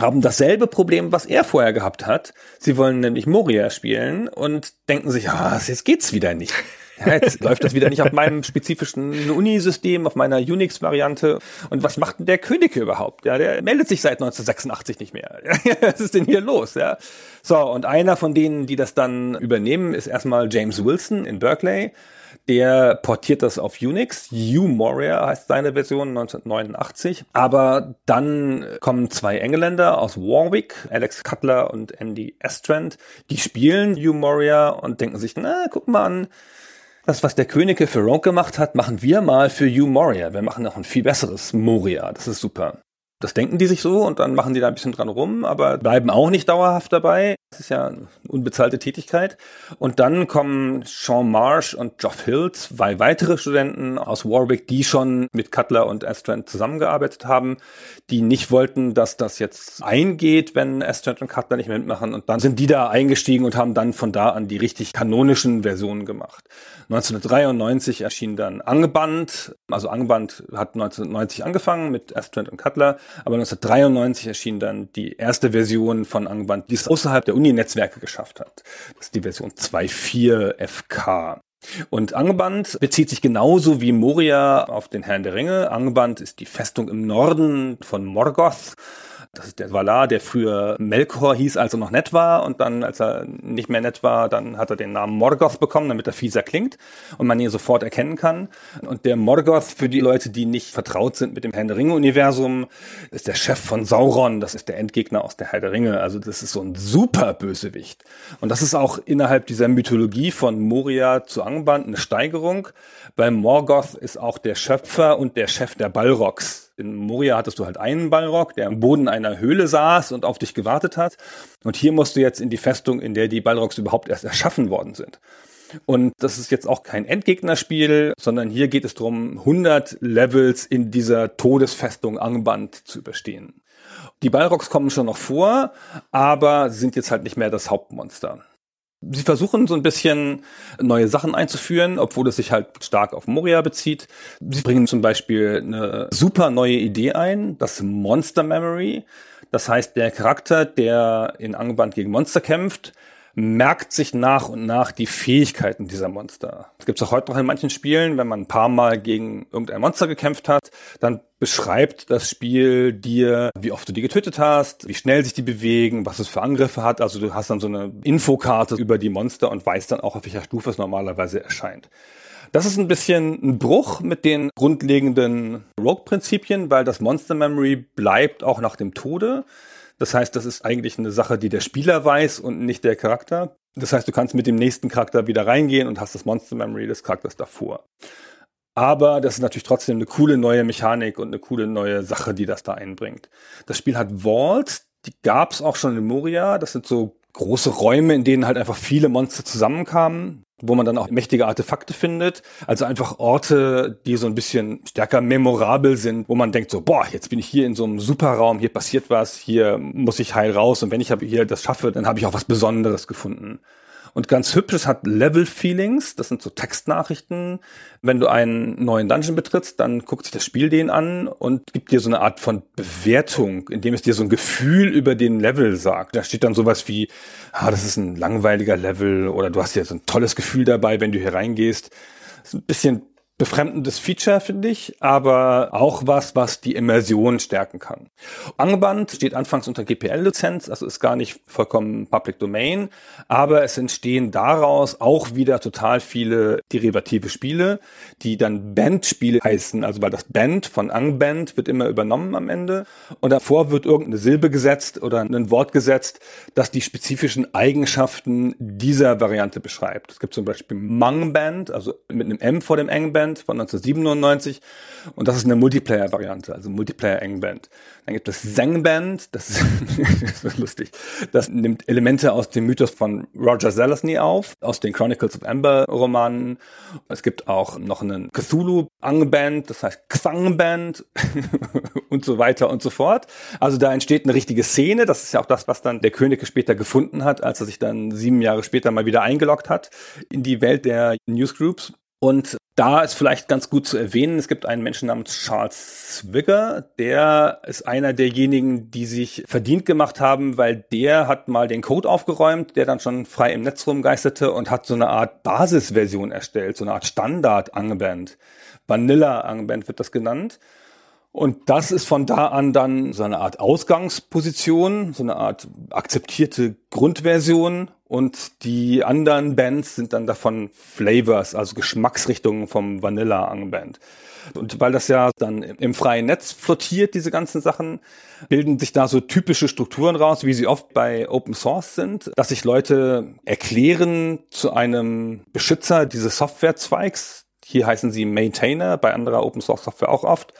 haben dasselbe Problem, was er vorher gehabt hat. Sie wollen nämlich Moria spielen und denken sich, ah, jetzt geht's wieder nicht. Ja, jetzt läuft das wieder nicht auf meinem spezifischen Unisystem, auf meiner Unix-Variante. Und was macht denn der König überhaupt? Ja, der meldet sich seit 1986 nicht mehr. was ist denn hier los? Ja. So, und einer von denen, die das dann übernehmen, ist erstmal James Wilson in Berkeley. Der portiert das auf Unix. U-Moria heißt seine Version 1989. Aber dann kommen zwei Engländer aus Warwick, Alex Cutler und Andy Estrand. Die spielen U-Moria und denken sich, na, guck mal an, das, was der Könige für Rogue gemacht hat, machen wir mal für You Moria. Wir machen noch ein viel besseres Moria. Das ist super. Das denken die sich so und dann machen die da ein bisschen dran rum, aber bleiben auch nicht dauerhaft dabei. Das ist ja eine unbezahlte Tätigkeit. Und dann kommen Sean Marsh und Geoff Hill, zwei weitere Studenten aus Warwick, die schon mit Cutler und Astrand zusammengearbeitet haben, die nicht wollten, dass das jetzt eingeht, wenn Astrand und Cutler nicht mehr mitmachen. Und dann sind die da eingestiegen und haben dann von da an die richtig kanonischen Versionen gemacht. 1993 erschien dann Angeband. Also Angeband hat 1990 angefangen mit Astrand und Cutler. Aber 1993 erschien dann die erste Version von Angeband, die es außerhalb der Uni-Netzwerke geschafft hat. Das ist die Version 2.4 FK. Und Angeband bezieht sich genauso wie Moria auf den Herrn der Ringe. Angeband ist die Festung im Norden von Morgoth das ist der Valar, der früher Melkor hieß, als er noch nett war. Und dann, als er nicht mehr nett war, dann hat er den Namen Morgoth bekommen, damit er fieser klingt und man ihn sofort erkennen kann. Und der Morgoth, für die Leute, die nicht vertraut sind mit dem Herr der Ringe-Universum, ist der Chef von Sauron. Das ist der Endgegner aus der Herr der Ringe. Also das ist so ein super Bösewicht. Und das ist auch innerhalb dieser Mythologie von Moria zu Angband eine Steigerung, weil Morgoth ist auch der Schöpfer und der Chef der Balrogs in Moria hattest du halt einen Balrog, der am Boden einer Höhle saß und auf dich gewartet hat. Und hier musst du jetzt in die Festung, in der die Balrogs überhaupt erst erschaffen worden sind. Und das ist jetzt auch kein Endgegnerspiel, sondern hier geht es darum, 100 Levels in dieser Todesfestung Angband zu überstehen. Die Balrogs kommen schon noch vor, aber sind jetzt halt nicht mehr das Hauptmonster. Sie versuchen so ein bisschen neue Sachen einzuführen, obwohl es sich halt stark auf Moria bezieht. Sie bringen zum Beispiel eine super neue Idee ein, das Monster Memory. Das heißt, der Charakter, der in Angeband gegen Monster kämpft, merkt sich nach und nach die Fähigkeiten dieser Monster. Das gibt es auch heute noch in manchen Spielen, wenn man ein paar Mal gegen irgendein Monster gekämpft hat, dann beschreibt das Spiel dir, wie oft du die getötet hast, wie schnell sich die bewegen, was es für Angriffe hat. Also du hast dann so eine Infokarte über die Monster und weißt dann auch, auf welcher Stufe es normalerweise erscheint. Das ist ein bisschen ein Bruch mit den grundlegenden Rogue-Prinzipien, weil das Monster Memory bleibt auch nach dem Tode. Das heißt, das ist eigentlich eine Sache, die der Spieler weiß und nicht der Charakter. Das heißt, du kannst mit dem nächsten Charakter wieder reingehen und hast das Monster Memory des Charakters davor. Aber das ist natürlich trotzdem eine coole neue Mechanik und eine coole neue Sache, die das da einbringt. Das Spiel hat Vaults, die gab es auch schon in Moria. Das sind so große Räume, in denen halt einfach viele Monster zusammenkamen wo man dann auch mächtige Artefakte findet. Also einfach Orte, die so ein bisschen stärker memorabel sind, wo man denkt so, boah, jetzt bin ich hier in so einem Superraum, hier passiert was, hier muss ich heil raus und wenn ich hier das schaffe, dann habe ich auch was Besonderes gefunden. Und ganz hübsch, es hat Level-Feelings, das sind so Textnachrichten. Wenn du einen neuen Dungeon betrittst, dann guckt sich das Spiel den an und gibt dir so eine Art von Bewertung, indem es dir so ein Gefühl über den Level sagt. Da steht dann sowas wie, ah, das ist ein langweiliger Level oder du hast ja so ein tolles Gefühl dabei, wenn du hier reingehst. Das ist ein bisschen befremdendes Feature, finde ich, aber auch was, was die Immersion stärken kann. Angeband steht anfangs unter GPL-Lizenz, also ist gar nicht vollkommen Public Domain, aber es entstehen daraus auch wieder total viele derivative Spiele, die dann Band-Spiele heißen, also weil das Band von Angband wird immer übernommen am Ende und davor wird irgendeine Silbe gesetzt oder ein Wort gesetzt, das die spezifischen Eigenschaften dieser Variante beschreibt. Es gibt zum Beispiel Mangband, also mit einem M vor dem Engband, Engband von 1997 und das ist eine Multiplayer-Variante, also Multiplayer-Engband. Dann gibt es Zengband, das ist, das ist lustig. Das nimmt Elemente aus dem Mythos von Roger Zelazny auf, aus den Chronicles of Amber Romanen. Es gibt auch noch einen Cthulhu-Angband, das heißt Xangband und so weiter und so fort. Also da entsteht eine richtige Szene. Das ist ja auch das, was dann der König später gefunden hat, als er sich dann sieben Jahre später mal wieder eingeloggt hat in die Welt der Newsgroups. Und da ist vielleicht ganz gut zu erwähnen, es gibt einen Menschen namens Charles Swigger, der ist einer derjenigen, die sich verdient gemacht haben, weil der hat mal den Code aufgeräumt, der dann schon frei im Netz rumgeisterte und hat so eine Art Basisversion erstellt, so eine Art Standard angebannt. Vanilla angebannt wird das genannt. Und das ist von da an dann so eine Art Ausgangsposition, so eine Art akzeptierte Grundversion. Und die anderen Bands sind dann davon Flavors, also Geschmacksrichtungen vom Vanilla angeband. Und weil das ja dann im freien Netz flottiert, diese ganzen Sachen, bilden sich da so typische Strukturen raus, wie sie oft bei Open Source sind, dass sich Leute erklären zu einem Beschützer dieses Softwarezweigs. Hier heißen sie Maintainer, bei anderer Open Source Software auch oft.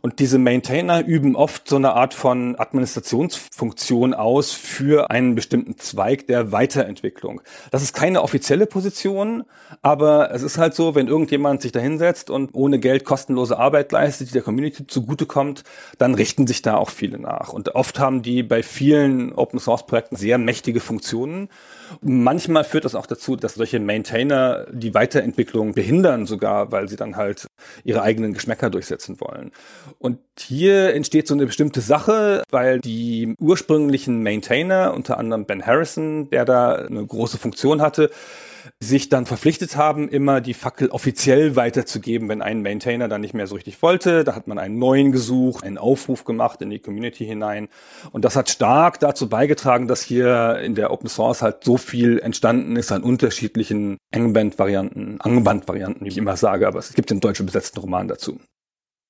Und diese Maintainer üben oft so eine Art von Administrationsfunktion aus für einen bestimmten Zweig der Weiterentwicklung. Das ist keine offizielle Position, aber es ist halt so, wenn irgendjemand sich da hinsetzt und ohne Geld kostenlose Arbeit leistet, die der Community zugutekommt, dann richten sich da auch viele nach. Und oft haben die bei vielen Open Source Projekten sehr mächtige Funktionen. Manchmal führt das auch dazu, dass solche Maintainer die Weiterentwicklung behindern sogar, weil sie dann halt ihre eigenen Geschmäcker durchsetzen wollen. Und hier entsteht so eine bestimmte Sache, weil die ursprünglichen Maintainer, unter anderem Ben Harrison, der da eine große Funktion hatte, sich dann verpflichtet haben, immer die Fackel offiziell weiterzugeben, wenn ein Maintainer dann nicht mehr so richtig wollte. Da hat man einen neuen gesucht, einen Aufruf gemacht in die Community hinein. Und das hat stark dazu beigetragen, dass hier in der Open Source halt so viel entstanden ist an unterschiedlichen Engband-Varianten, Angeband-Varianten, wie ich immer sage, aber es gibt den deutsch übersetzten Roman dazu.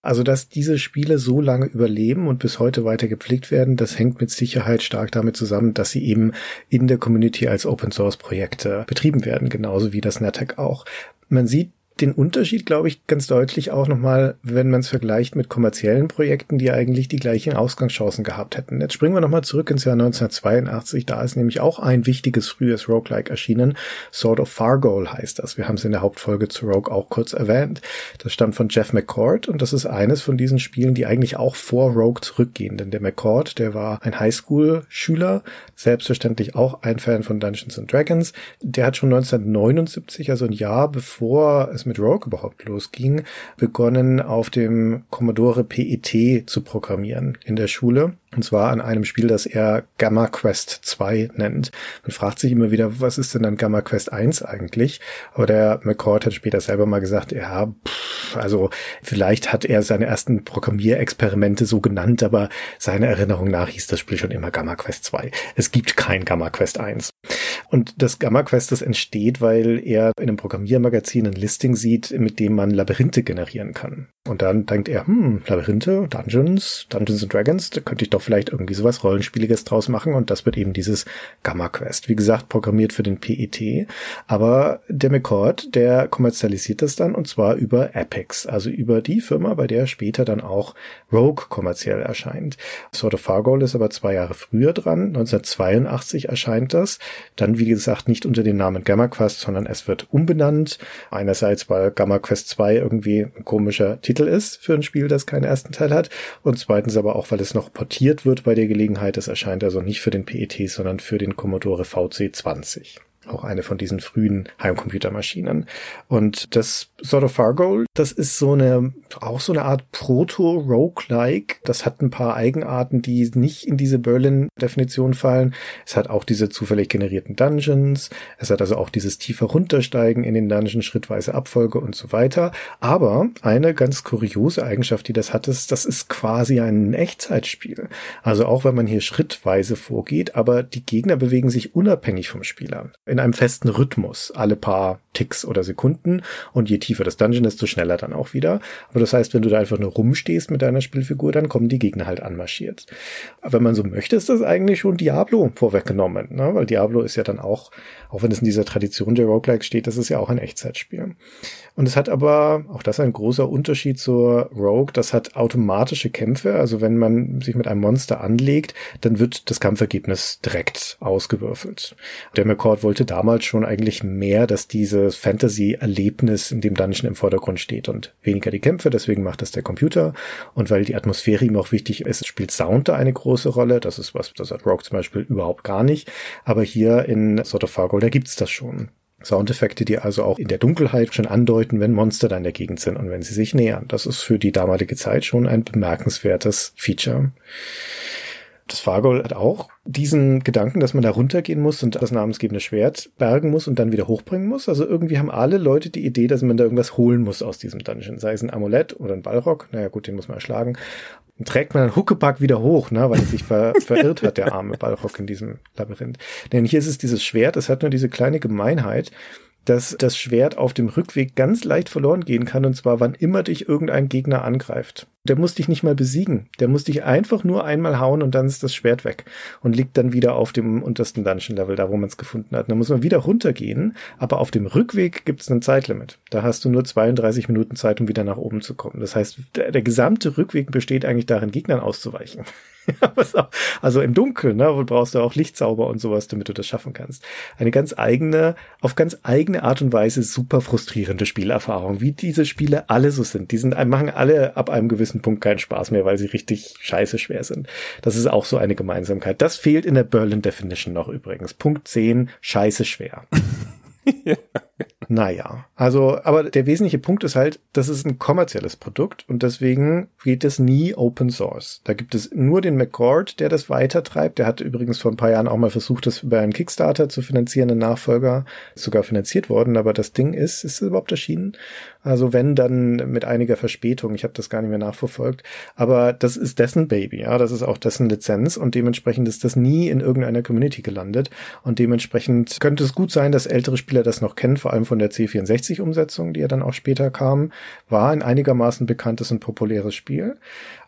Also, dass diese Spiele so lange überleben und bis heute weiter gepflegt werden, das hängt mit Sicherheit stark damit zusammen, dass sie eben in der Community als Open Source Projekte betrieben werden, genauso wie das NetHack auch. Man sieht den Unterschied, glaube ich, ganz deutlich auch nochmal, wenn man es vergleicht mit kommerziellen Projekten, die eigentlich die gleichen Ausgangschancen gehabt hätten. Jetzt springen wir nochmal zurück ins Jahr 1982. Da ist nämlich auch ein wichtiges frühes Roguelike erschienen. Sword of Fargoal heißt das. Wir haben es in der Hauptfolge zu Rogue auch kurz erwähnt. Das stammt von Jeff McCord und das ist eines von diesen Spielen, die eigentlich auch vor Rogue zurückgehen. Denn der McCord, der war ein Highschool-Schüler, selbstverständlich auch ein Fan von Dungeons and Dragons. Der hat schon 1979, also ein Jahr bevor es mit Rogue überhaupt losging, begonnen auf dem Commodore PET zu programmieren in der Schule. Und zwar an einem Spiel, das er Gamma Quest 2 nennt. Man fragt sich immer wieder, was ist denn dann Gamma Quest 1 eigentlich? Aber der McCord hat später selber mal gesagt, ja, pff, also vielleicht hat er seine ersten Programmierexperimente so genannt, aber seiner Erinnerung nach hieß das Spiel schon immer Gamma Quest 2. Es gibt kein Gamma Quest 1. Und das Gamma Quest, das entsteht, weil er in einem Programmiermagazin ein Listing sieht, mit dem man Labyrinthe generieren kann. Und dann denkt er, hm, Labyrinthe, Dungeons, Dungeons and Dragons, da könnte ich doch vielleicht irgendwie sowas Rollenspieliges draus machen. Und das wird eben dieses Gamma Quest. Wie gesagt, programmiert für den PET. Aber der McCord, der kommerzialisiert das dann und zwar über Apex, also über die Firma, bei der später dann auch Rogue kommerziell erscheint. Sword of Fargoal ist aber zwei Jahre früher dran. 1982 erscheint das. Dann, wie gesagt, nicht unter dem Namen Gamma Quest, sondern es wird umbenannt. Einerseits, weil Gamma Quest 2 irgendwie ein komischer Titel Titel ist für ein Spiel, das keinen ersten Teil hat. Und zweitens aber auch, weil es noch portiert wird bei der Gelegenheit. Es erscheint also nicht für den PET, sondern für den Commodore VC20. Auch eine von diesen frühen Heimcomputermaschinen. Und das Sort of Fargo, das ist so eine, auch so eine Art Proto-Roguelike. Das hat ein paar Eigenarten, die nicht in diese Berlin-Definition fallen. Es hat auch diese zufällig generierten Dungeons. Es hat also auch dieses tiefer runtersteigen in den Dungeon, schrittweise Abfolge und so weiter. Aber eine ganz kuriose Eigenschaft, die das hat, ist, das ist quasi ein Echtzeitspiel. Also auch wenn man hier schrittweise vorgeht, aber die Gegner bewegen sich unabhängig vom Spieler. In einem festen Rhythmus, alle paar Ticks oder Sekunden. Und je tiefer das Dungeon, desto schneller dann auch wieder. Aber das heißt, wenn du da einfach nur rumstehst mit deiner Spielfigur, dann kommen die Gegner halt anmarschiert. Aber wenn man so möchte, ist das eigentlich schon Diablo vorweggenommen, ne? weil Diablo ist ja dann auch, auch wenn es in dieser Tradition der Roguelike steht, das ist ja auch ein Echtzeitspiel. Und es hat aber, auch das ein großer Unterschied zur Rogue, das hat automatische Kämpfe. Also wenn man sich mit einem Monster anlegt, dann wird das Kampfergebnis direkt ausgewürfelt. Der McCord wollte damals schon eigentlich mehr, dass dieses Fantasy-Erlebnis in dem Dungeon im Vordergrund steht und weniger die Kämpfe. Deswegen macht das der Computer. Und weil die Atmosphäre ihm auch wichtig ist, spielt Sound da eine große Rolle. Das ist was, das hat Rogue zum Beispiel überhaupt gar nicht. Aber hier in Sort of Fargo, da gibt's das schon. Soundeffekte, die also auch in der Dunkelheit schon andeuten, wenn Monster da in der Gegend sind und wenn sie sich nähern. Das ist für die damalige Zeit schon ein bemerkenswertes Feature. Das Fargol hat auch diesen Gedanken, dass man da runtergehen muss und das namensgebende Schwert bergen muss und dann wieder hochbringen muss. Also irgendwie haben alle Leute die Idee, dass man da irgendwas holen muss aus diesem Dungeon. Sei es ein Amulett oder ein Ballrock. Naja gut, den muss man erschlagen. Dann trägt man einen Huckepack wieder hoch, ne, weil er sich ver verirrt hat, der arme Ballrock in diesem Labyrinth. Denn hier ist es dieses Schwert, es hat nur diese kleine Gemeinheit, dass das Schwert auf dem Rückweg ganz leicht verloren gehen kann, und zwar wann immer dich irgendein Gegner angreift. Der muss dich nicht mal besiegen. Der muss dich einfach nur einmal hauen und dann ist das Schwert weg und liegt dann wieder auf dem untersten Dungeon-Level, da wo man es gefunden hat. Und dann muss man wieder runtergehen, aber auf dem Rückweg gibt es ein Zeitlimit. Da hast du nur 32 Minuten Zeit, um wieder nach oben zu kommen. Das heißt, der, der gesamte Rückweg besteht eigentlich darin, Gegnern auszuweichen. also im Dunkeln, ne, brauchst du auch Lichtzauber und sowas, damit du das schaffen kannst. Eine ganz eigene, auf ganz eigene Art und Weise super frustrierende Spielerfahrung, wie diese Spiele alle so sind. Die sind, machen alle ab einem gewissen Punkt keinen Spaß mehr, weil sie richtig scheiße schwer sind. Das ist auch so eine Gemeinsamkeit. Das fehlt in der Berlin Definition noch übrigens. Punkt 10, scheiße schwer. ja. Naja, also, aber der wesentliche Punkt ist halt, das ist ein kommerzielles Produkt und deswegen geht es nie Open Source. Da gibt es nur den McCord, der das weitertreibt. Der hat übrigens vor ein paar Jahren auch mal versucht, das über einen Kickstarter zu finanzieren, einen Nachfolger. Ist sogar finanziert worden, aber das Ding ist, ist es überhaupt erschienen? Also wenn, dann mit einiger Verspätung. Ich habe das gar nicht mehr nachverfolgt. Aber das ist dessen Baby, ja. Das ist auch dessen Lizenz und dementsprechend ist das nie in irgendeiner Community gelandet. Und dementsprechend könnte es gut sein, dass ältere Spieler das noch kennen, vor allem von der C64-Umsetzung, die ja dann auch später kam. War ein einigermaßen bekanntes und populäres Spiel,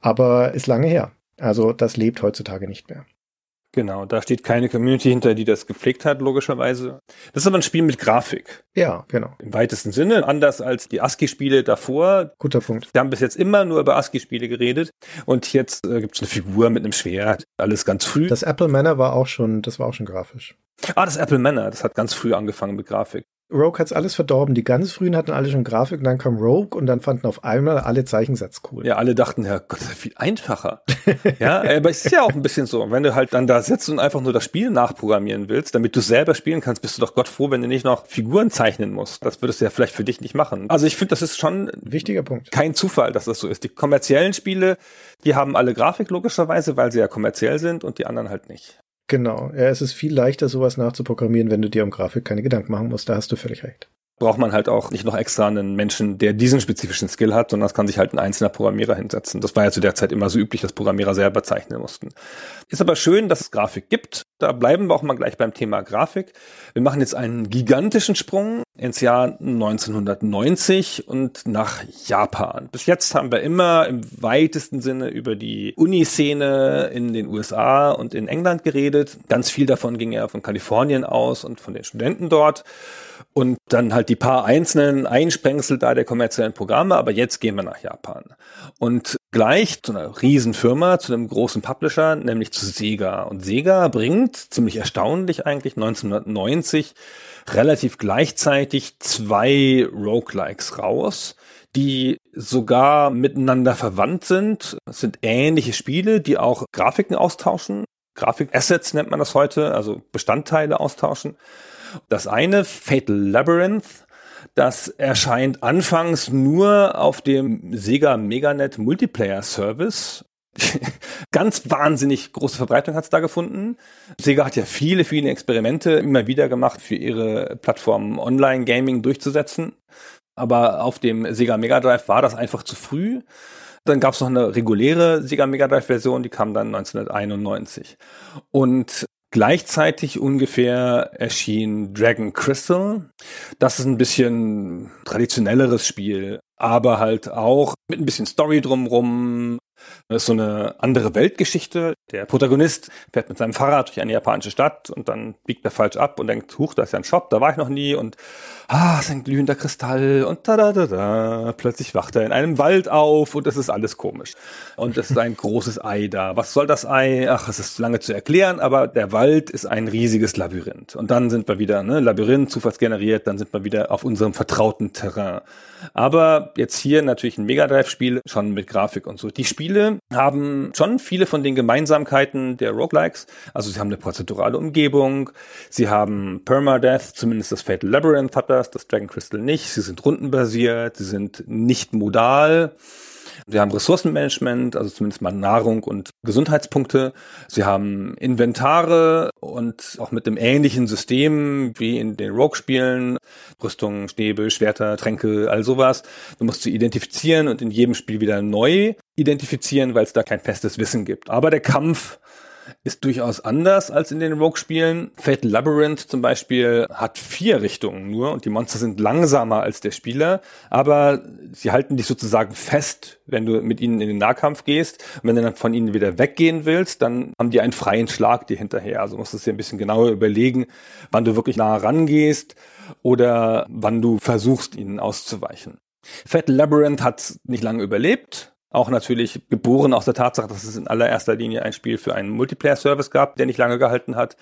aber ist lange her. Also das lebt heutzutage nicht mehr. Genau, da steht keine Community hinter, die das gepflegt hat, logischerweise. Das ist aber ein Spiel mit Grafik. Ja, genau. Im weitesten Sinne, anders als die ASCII-Spiele davor. Guter Punkt. Wir haben bis jetzt immer nur über ASCII-Spiele geredet und jetzt äh, gibt es eine Figur mit einem Schwert, alles ganz früh. Das Apple Manor war auch schon, das war auch schon grafisch. Ah, das Apple Manor, das hat ganz früh angefangen mit Grafik. Rogue hat's alles verdorben. Die ganz frühen hatten alle schon Grafik und dann kam Rogue und dann fanden auf einmal alle Zeichensatz cool. Ja, alle dachten, ja Gott, das ist viel einfacher. ja, aber es ist ja auch ein bisschen so. Wenn du halt dann da sitzt und einfach nur das Spiel nachprogrammieren willst, damit du selber spielen kannst, bist du doch Gott froh, wenn du nicht noch Figuren zeichnen musst. Das würdest du ja vielleicht für dich nicht machen. Also ich finde, das ist schon wichtiger Punkt. Kein Zufall, dass das so ist. Die kommerziellen Spiele, die haben alle Grafik logischerweise, weil sie ja kommerziell sind und die anderen halt nicht. Genau. Ja, es ist viel leichter, sowas nachzuprogrammieren, wenn du dir um Grafik keine Gedanken machen musst. Da hast du völlig recht braucht man halt auch nicht noch extra einen Menschen, der diesen spezifischen Skill hat, sondern das kann sich halt ein einzelner Programmierer hinsetzen. Das war ja zu der Zeit immer so üblich, dass Programmierer selber zeichnen mussten. Ist aber schön, dass es Grafik gibt. Da bleiben wir auch mal gleich beim Thema Grafik. Wir machen jetzt einen gigantischen Sprung ins Jahr 1990 und nach Japan. Bis jetzt haben wir immer im weitesten Sinne über die Uniszene in den USA und in England geredet. Ganz viel davon ging ja von Kalifornien aus und von den Studenten dort und dann halt die paar einzelnen Einsprengsel da der kommerziellen Programme, aber jetzt gehen wir nach Japan. Und gleich zu einer Riesenfirma, zu einem großen Publisher, nämlich zu Sega. Und Sega bringt, ziemlich erstaunlich eigentlich, 1990 relativ gleichzeitig zwei Roguelikes raus, die sogar miteinander verwandt sind. Es sind ähnliche Spiele, die auch Grafiken austauschen. Grafikassets nennt man das heute, also Bestandteile austauschen. Das eine, Fatal Labyrinth, das erscheint anfangs nur auf dem Sega Meganet Multiplayer Service. Ganz wahnsinnig große Verbreitung hat es da gefunden. Sega hat ja viele, viele Experimente immer wieder gemacht, für ihre Plattform Online-Gaming durchzusetzen. Aber auf dem Sega Mega Drive war das einfach zu früh. Dann gab es noch eine reguläre Sega Mega Drive Version, die kam dann 1991. Und Gleichzeitig ungefähr erschien Dragon Crystal. Das ist ein bisschen traditionelleres Spiel, aber halt auch mit ein bisschen Story drumrum, das ist so eine andere Weltgeschichte. Der Protagonist fährt mit seinem Fahrrad durch eine japanische Stadt und dann biegt er falsch ab und denkt, huch, da ist ja ein Shop, da war ich noch nie und ah, es ist ein glühender Kristall und da da da da. Plötzlich wacht er in einem Wald auf und es ist alles komisch. Und es ist ein großes Ei da. Was soll das Ei? Ach, es ist lange zu erklären, aber der Wald ist ein riesiges Labyrinth. Und dann sind wir wieder, ne, Labyrinth, zufallsgeneriert, dann sind wir wieder auf unserem vertrauten Terrain. Aber jetzt hier natürlich ein Mega Drive-Spiel, schon mit Grafik und so. Die Spiele haben schon viele von den Gemeinsamkeiten der Roguelikes. Also sie haben eine prozedurale Umgebung, sie haben Permadeath, zumindest das Fatal Labyrinth hat das, das Dragon Crystal nicht. Sie sind rundenbasiert, sie sind nicht modal. Sie haben Ressourcenmanagement, also zumindest mal Nahrung und Gesundheitspunkte. Sie haben Inventare und auch mit dem ähnlichen System wie in den Rogue-Spielen. Rüstung, Stäbe, Schwerter, Tränke, all sowas. Du musst sie identifizieren und in jedem Spiel wieder neu identifizieren, weil es da kein festes Wissen gibt. Aber der Kampf ist durchaus anders als in den Rogue-Spielen. Fatal Labyrinth zum Beispiel hat vier Richtungen nur und die Monster sind langsamer als der Spieler, aber sie halten dich sozusagen fest, wenn du mit ihnen in den Nahkampf gehst. Und wenn du dann von ihnen wieder weggehen willst, dann haben die einen freien Schlag dir hinterher. Also musst du dir ein bisschen genauer überlegen, wann du wirklich nah rangehst oder wann du versuchst, ihnen auszuweichen. Fatal Labyrinth hat nicht lange überlebt, auch natürlich geboren aus der Tatsache, dass es in allererster Linie ein Spiel für einen Multiplayer-Service gab, der nicht lange gehalten hat.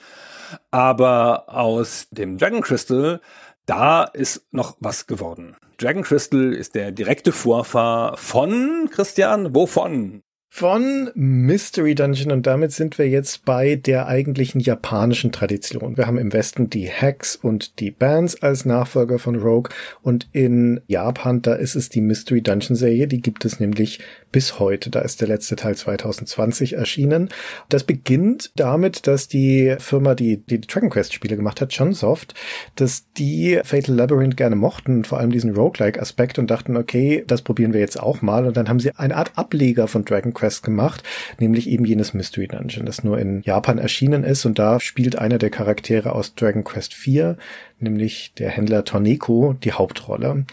Aber aus dem Dragon Crystal, da ist noch was geworden. Dragon Crystal ist der direkte Vorfahr von Christian. Wovon? Von Mystery Dungeon und damit sind wir jetzt bei der eigentlichen japanischen Tradition. Wir haben im Westen die Hacks und die Bands als Nachfolger von Rogue und in Japan, da ist es die Mystery Dungeon Serie, die gibt es nämlich bis heute. Da ist der letzte Teil 2020 erschienen. Das beginnt damit, dass die Firma, die die Dragon Quest Spiele gemacht hat, Chunsoft, dass die Fatal Labyrinth gerne mochten, vor allem diesen Roguelike Aspekt und dachten, okay, das probieren wir jetzt auch mal und dann haben sie eine Art Ableger von Dragon Quest gemacht, nämlich eben jenes Mystery Dungeon, das nur in Japan erschienen ist und da spielt einer der Charaktere aus Dragon Quest 4 nämlich der Händler Torneko, die Hauptrolle.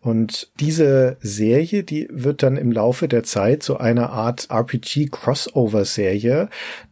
Und diese Serie, die wird dann im Laufe der Zeit so eine Art RPG-Crossover-Serie.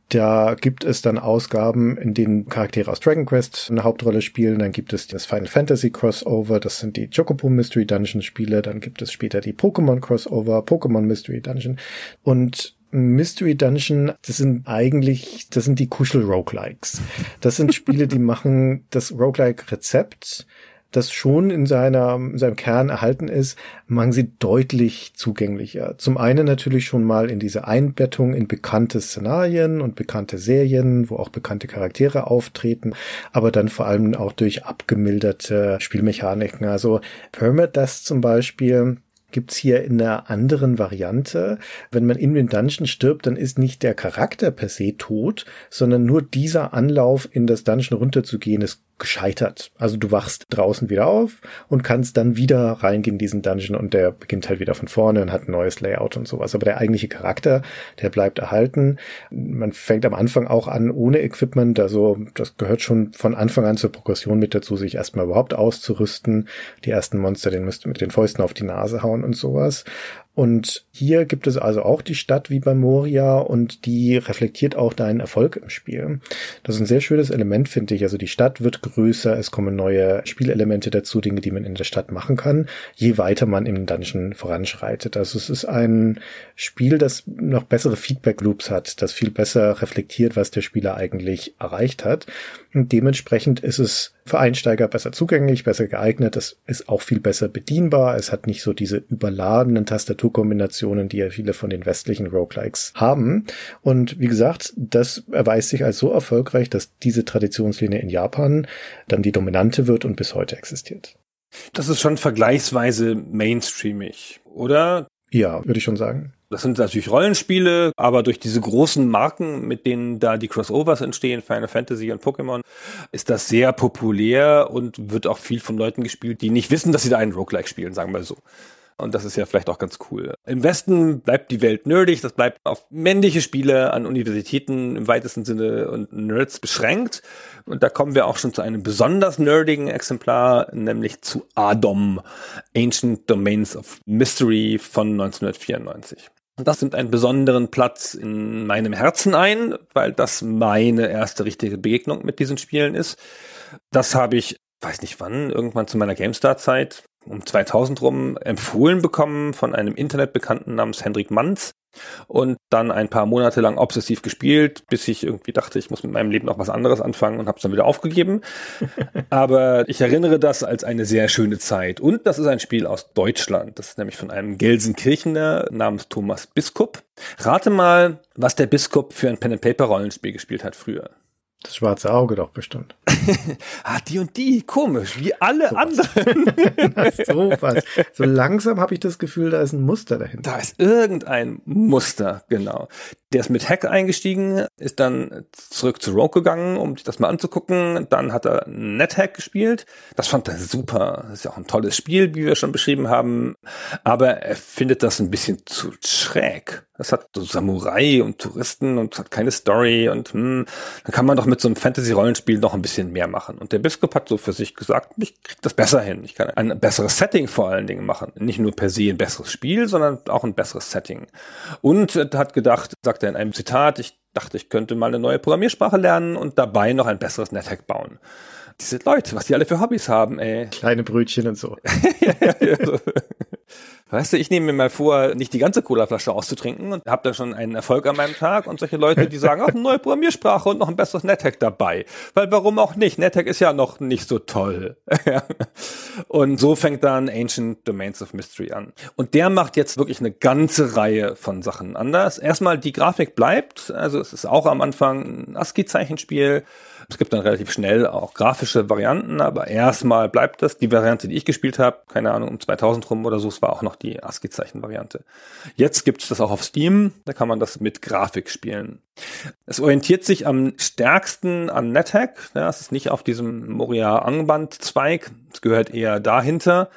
Da gibt es dann Ausgaben, in denen Charaktere aus Dragon Quest eine Hauptrolle spielen. Dann gibt es das Final Fantasy Crossover, das sind die Chocobo Mystery Dungeon Spiele. Dann gibt es später die Pokémon Crossover, Pokémon Mystery Dungeon. Und Mystery Dungeon, das sind eigentlich, das sind die Kuschel-Roguelikes. Das sind Spiele, die machen das Roguelike-Rezept, das schon in, seiner, in seinem Kern erhalten ist, machen sie deutlich zugänglicher. Zum einen natürlich schon mal in diese Einbettung in bekannte Szenarien und bekannte Serien, wo auch bekannte Charaktere auftreten, aber dann vor allem auch durch abgemilderte Spielmechaniken. Also Permadeath zum Beispiel, gibt's hier in einer anderen Variante. Wenn man in den Dungeon stirbt, dann ist nicht der Charakter per se tot, sondern nur dieser Anlauf in das Dungeon runterzugehen ist gescheitert. Also du wachst draußen wieder auf und kannst dann wieder reingehen in diesen Dungeon und der beginnt halt wieder von vorne und hat ein neues Layout und sowas. Aber der eigentliche Charakter, der bleibt erhalten. Man fängt am Anfang auch an ohne Equipment. Also das gehört schon von Anfang an zur Progression mit dazu, sich erstmal überhaupt auszurüsten. Die ersten Monster, den müsst ihr mit den Fäusten auf die Nase hauen und sowas. Und hier gibt es also auch die Stadt wie bei Moria und die reflektiert auch deinen Erfolg im Spiel. Das ist ein sehr schönes Element, finde ich. Also die Stadt wird größer, es kommen neue Spielelemente dazu, Dinge, die man in der Stadt machen kann, je weiter man im Dungeon voranschreitet. Also es ist ein Spiel, das noch bessere Feedback Loops hat, das viel besser reflektiert, was der Spieler eigentlich erreicht hat. Und dementsprechend ist es für Einsteiger besser zugänglich, besser geeignet. Es ist auch viel besser bedienbar. Es hat nicht so diese überladenen Tastaturkombinationen, die ja viele von den westlichen Roguelikes haben. Und wie gesagt, das erweist sich als so erfolgreich, dass diese Traditionslinie in Japan dann die dominante wird und bis heute existiert. Das ist schon vergleichsweise mainstreamig, oder? Ja, würde ich schon sagen. Das sind natürlich Rollenspiele, aber durch diese großen Marken, mit denen da die Crossovers entstehen, Final Fantasy und Pokémon, ist das sehr populär und wird auch viel von Leuten gespielt, die nicht wissen, dass sie da einen Roguelike spielen, sagen wir so. Und das ist ja vielleicht auch ganz cool. Im Westen bleibt die Welt nerdig, das bleibt auf männliche Spiele an Universitäten im weitesten Sinne und Nerds beschränkt. Und da kommen wir auch schon zu einem besonders nerdigen Exemplar, nämlich zu Adom, Ancient Domains of Mystery von 1994. Das nimmt einen besonderen Platz in meinem Herzen ein, weil das meine erste richtige Begegnung mit diesen Spielen ist. Das habe ich, weiß nicht wann, irgendwann zu meiner GameStar-Zeit, um 2000 rum empfohlen bekommen von einem Internetbekannten namens Hendrik Manz und dann ein paar Monate lang obsessiv gespielt, bis ich irgendwie dachte, ich muss mit meinem Leben noch was anderes anfangen und habe es dann wieder aufgegeben. Aber ich erinnere das als eine sehr schöne Zeit. Und das ist ein Spiel aus Deutschland. Das ist nämlich von einem Gelsenkirchener namens Thomas Biskup. Rate mal, was der Biskup für ein Pen-and-Paper-Rollenspiel gespielt hat früher. Das schwarze Auge doch bestimmt. ah, die und die, komisch, wie alle so anderen. so was. So langsam habe ich das Gefühl, da ist ein Muster dahinter. Da ist irgendein Muster, genau. Der ist mit Hack eingestiegen, ist dann zurück zu Rogue gegangen, um sich das mal anzugucken. Dann hat er NetHack gespielt. Das fand er super. Das ist ja auch ein tolles Spiel, wie wir schon beschrieben haben. Aber er findet das ein bisschen zu schräg. Das hat so Samurai und Touristen und hat keine Story und hm, dann kann man doch mit so einem Fantasy-Rollenspiel noch ein bisschen mehr machen. Und der Biskup hat so für sich gesagt, ich krieg das besser hin. Ich kann ein besseres Setting vor allen Dingen machen. Nicht nur per se ein besseres Spiel, sondern auch ein besseres Setting. Und hat gedacht, sagt er in einem Zitat, ich dachte, ich könnte mal eine neue Programmiersprache lernen und dabei noch ein besseres NetHack bauen diese Leute, was die alle für Hobbys haben, ey. Kleine Brötchen und so. Weißt du, ich nehme mir mal vor, nicht die ganze Colaflasche auszutrinken und habe da schon einen Erfolg an meinem Tag und solche Leute, die sagen, ach, eine neue Programmiersprache und noch ein besseres NetHack dabei. Weil warum auch nicht? NetHack ist ja noch nicht so toll. und so fängt dann Ancient Domains of Mystery an. Und der macht jetzt wirklich eine ganze Reihe von Sachen anders. Erstmal die Grafik bleibt, also es ist auch am Anfang ein ASCII-Zeichenspiel es gibt dann relativ schnell auch grafische Varianten, aber erstmal bleibt das. Die Variante, die ich gespielt habe, keine Ahnung, um 2000 rum oder so, es war auch noch die ASCII-Zeichen-Variante. Jetzt gibt es das auch auf Steam, da kann man das mit Grafik spielen. Es orientiert sich am stärksten an NetHack, ja, es ist nicht auf diesem Moria-Angband-Zweig, es gehört eher dahinter.